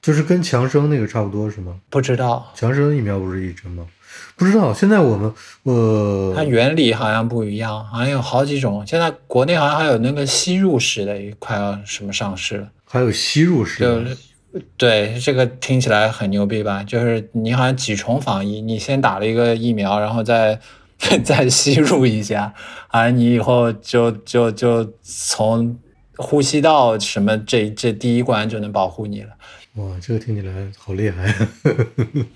Speaker 1: 就是跟强生那个差不多是吗？
Speaker 3: 不知道
Speaker 1: 强生疫苗不是一针吗？不知道，现在我们呃，
Speaker 3: 它原理好像不一样，好像有好几种。现在国内好像还有那个吸入式的，快要什么上市了。
Speaker 1: 还有吸入式
Speaker 3: 就
Speaker 1: 的。
Speaker 3: 是对这个听起来很牛逼吧？就是你好像几重防疫，你先打了一个疫苗，然后再 (laughs) 再吸入一下，啊，你以后就就就从呼吸道什么这这第一关就能保护你了。
Speaker 1: 哇，这个听起来好厉害。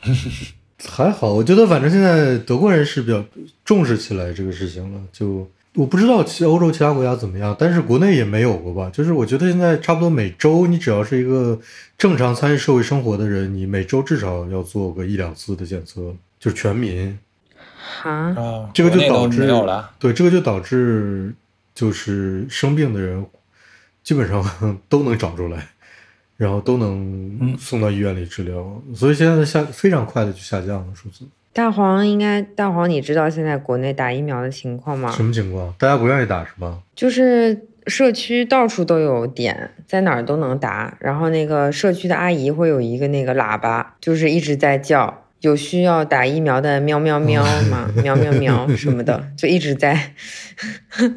Speaker 1: (laughs) 还好，我觉得反正现在德国人是比较重视起来这个事情了，就我不知道其欧洲其他国家怎么样，但是国内也没有过吧。就是我觉得现在差不多每周，你只要是一个正常参与社会生活的人，你每周至少要做个一两次的检测，就全民。
Speaker 2: 哈，
Speaker 3: 啊，
Speaker 1: 这个就导致
Speaker 3: 没有了。
Speaker 1: 对，这个就导致就是生病的人基本上 (laughs) 都能找出来，然后都能
Speaker 3: 嗯
Speaker 1: 送到医院里治疗，所以现在下非常快的就下降了数字。
Speaker 2: 大黄应该大黄，你知道现在国内打疫苗的情况吗？
Speaker 1: 什么情况？大家不愿意打是吧？
Speaker 2: 就是社区到处都有点，在哪儿都能打。然后那个社区的阿姨会有一个那个喇叭，就是一直在叫，有需要打疫苗的喵喵喵嘛，喵喵喵 (laughs) 什么的，就一直在。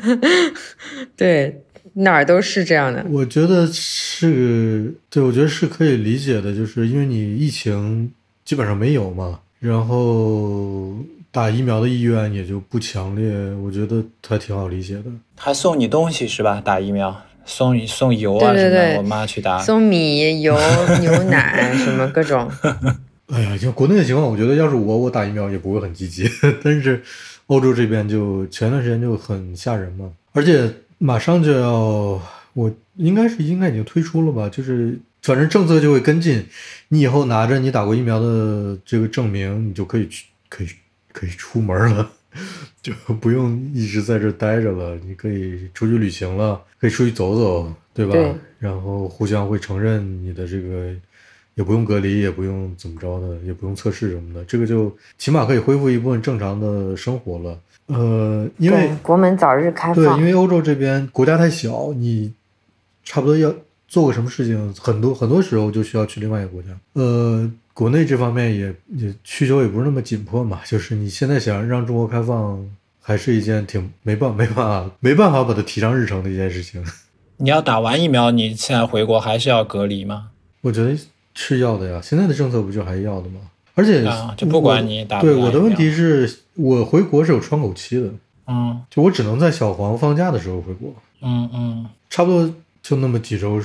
Speaker 2: (laughs) 对，哪儿都是这样的。
Speaker 1: 我觉得是，对，我觉得是可以理解的，就是因为你疫情基本上没有嘛，然后打疫苗的意愿也就不强烈，我觉得还挺好理解的。
Speaker 3: 还送你东西是吧？打疫苗送你送油啊什么的。
Speaker 2: 对对对
Speaker 3: 我妈去打，
Speaker 2: 送米、油、牛奶什么各种。(laughs)
Speaker 1: 哎呀，就国内的情况，我觉得要是我，我打疫苗也不会很积极。(laughs) 但是欧洲这边就前段时间就很吓人嘛，而且马上就要，我应该是应该已经推出了吧，就是反正政策就会跟进，你以后拿着你打过疫苗的这个证明，你就可以去，可以可以出门了。(laughs) 就不用一直在这待着了，你可以出去旅行了，可以出去走走，对吧？
Speaker 2: 对
Speaker 1: 然后互相会承认你的这个，也不用隔离，也不用怎么着的，也不用测试什么的，这个就起码可以恢复一部分正常的生活了。呃，因为，
Speaker 2: 国门早日开放对，
Speaker 1: 因为欧洲这边国家太小，你差不多要做个什么事情，很多很多时候就需要去另外一个国家。呃，国内这方面也也需求也不是那么紧迫嘛，就是你现在想让中国开放，还是一件挺没办没办法没办法把它提上日程的一件事情。(laughs)
Speaker 3: 你要打完疫苗，你现在回国还是要隔离吗？
Speaker 1: 我觉得是要的呀，现在的政策不就还要的吗？而且
Speaker 3: 啊就不管你打
Speaker 1: 对我的问题是我回国是有窗口期的，
Speaker 3: 嗯
Speaker 1: 就我只能在小黄放假的时候回国。
Speaker 3: 嗯嗯
Speaker 1: 差不多就那么几周，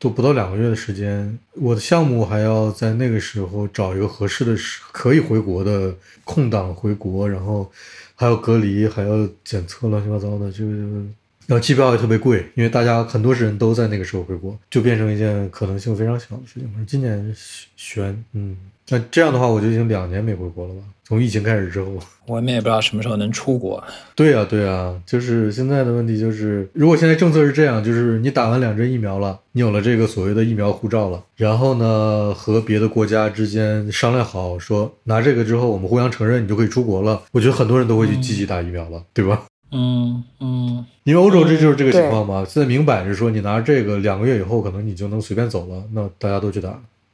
Speaker 1: 都不到两个月的时间。我的项目还要在那个时候找一个合适的时可以回国的空档回国，然后还要隔离，还要检测，乱七八糟的。这个，然后机票也特别贵，因为大家很多人都在那个时候回国，就变成一件可能性非常小的事情。今年悬，嗯，那这样的话，我就已经两年没回国了吧？从疫情开始之后。
Speaker 3: 我们也不知道什么时候能出国。(laughs)
Speaker 1: 对呀、对呀、就是现在的问题就是，如果现在政策是这样，就是你打完两针疫苗了，你有了这个所谓的疫苗护照了，然后呢，和别的国家之间商量好说，拿这个之后我们互相承认，你就可以出国了。我觉得很多人都会去积极打疫苗了，对吧？
Speaker 3: 嗯嗯
Speaker 1: 因为欧洲这就是这个情况嘛，现在明摆着说你拿这个两个月以后可能你就能随便走了，那大家都去打。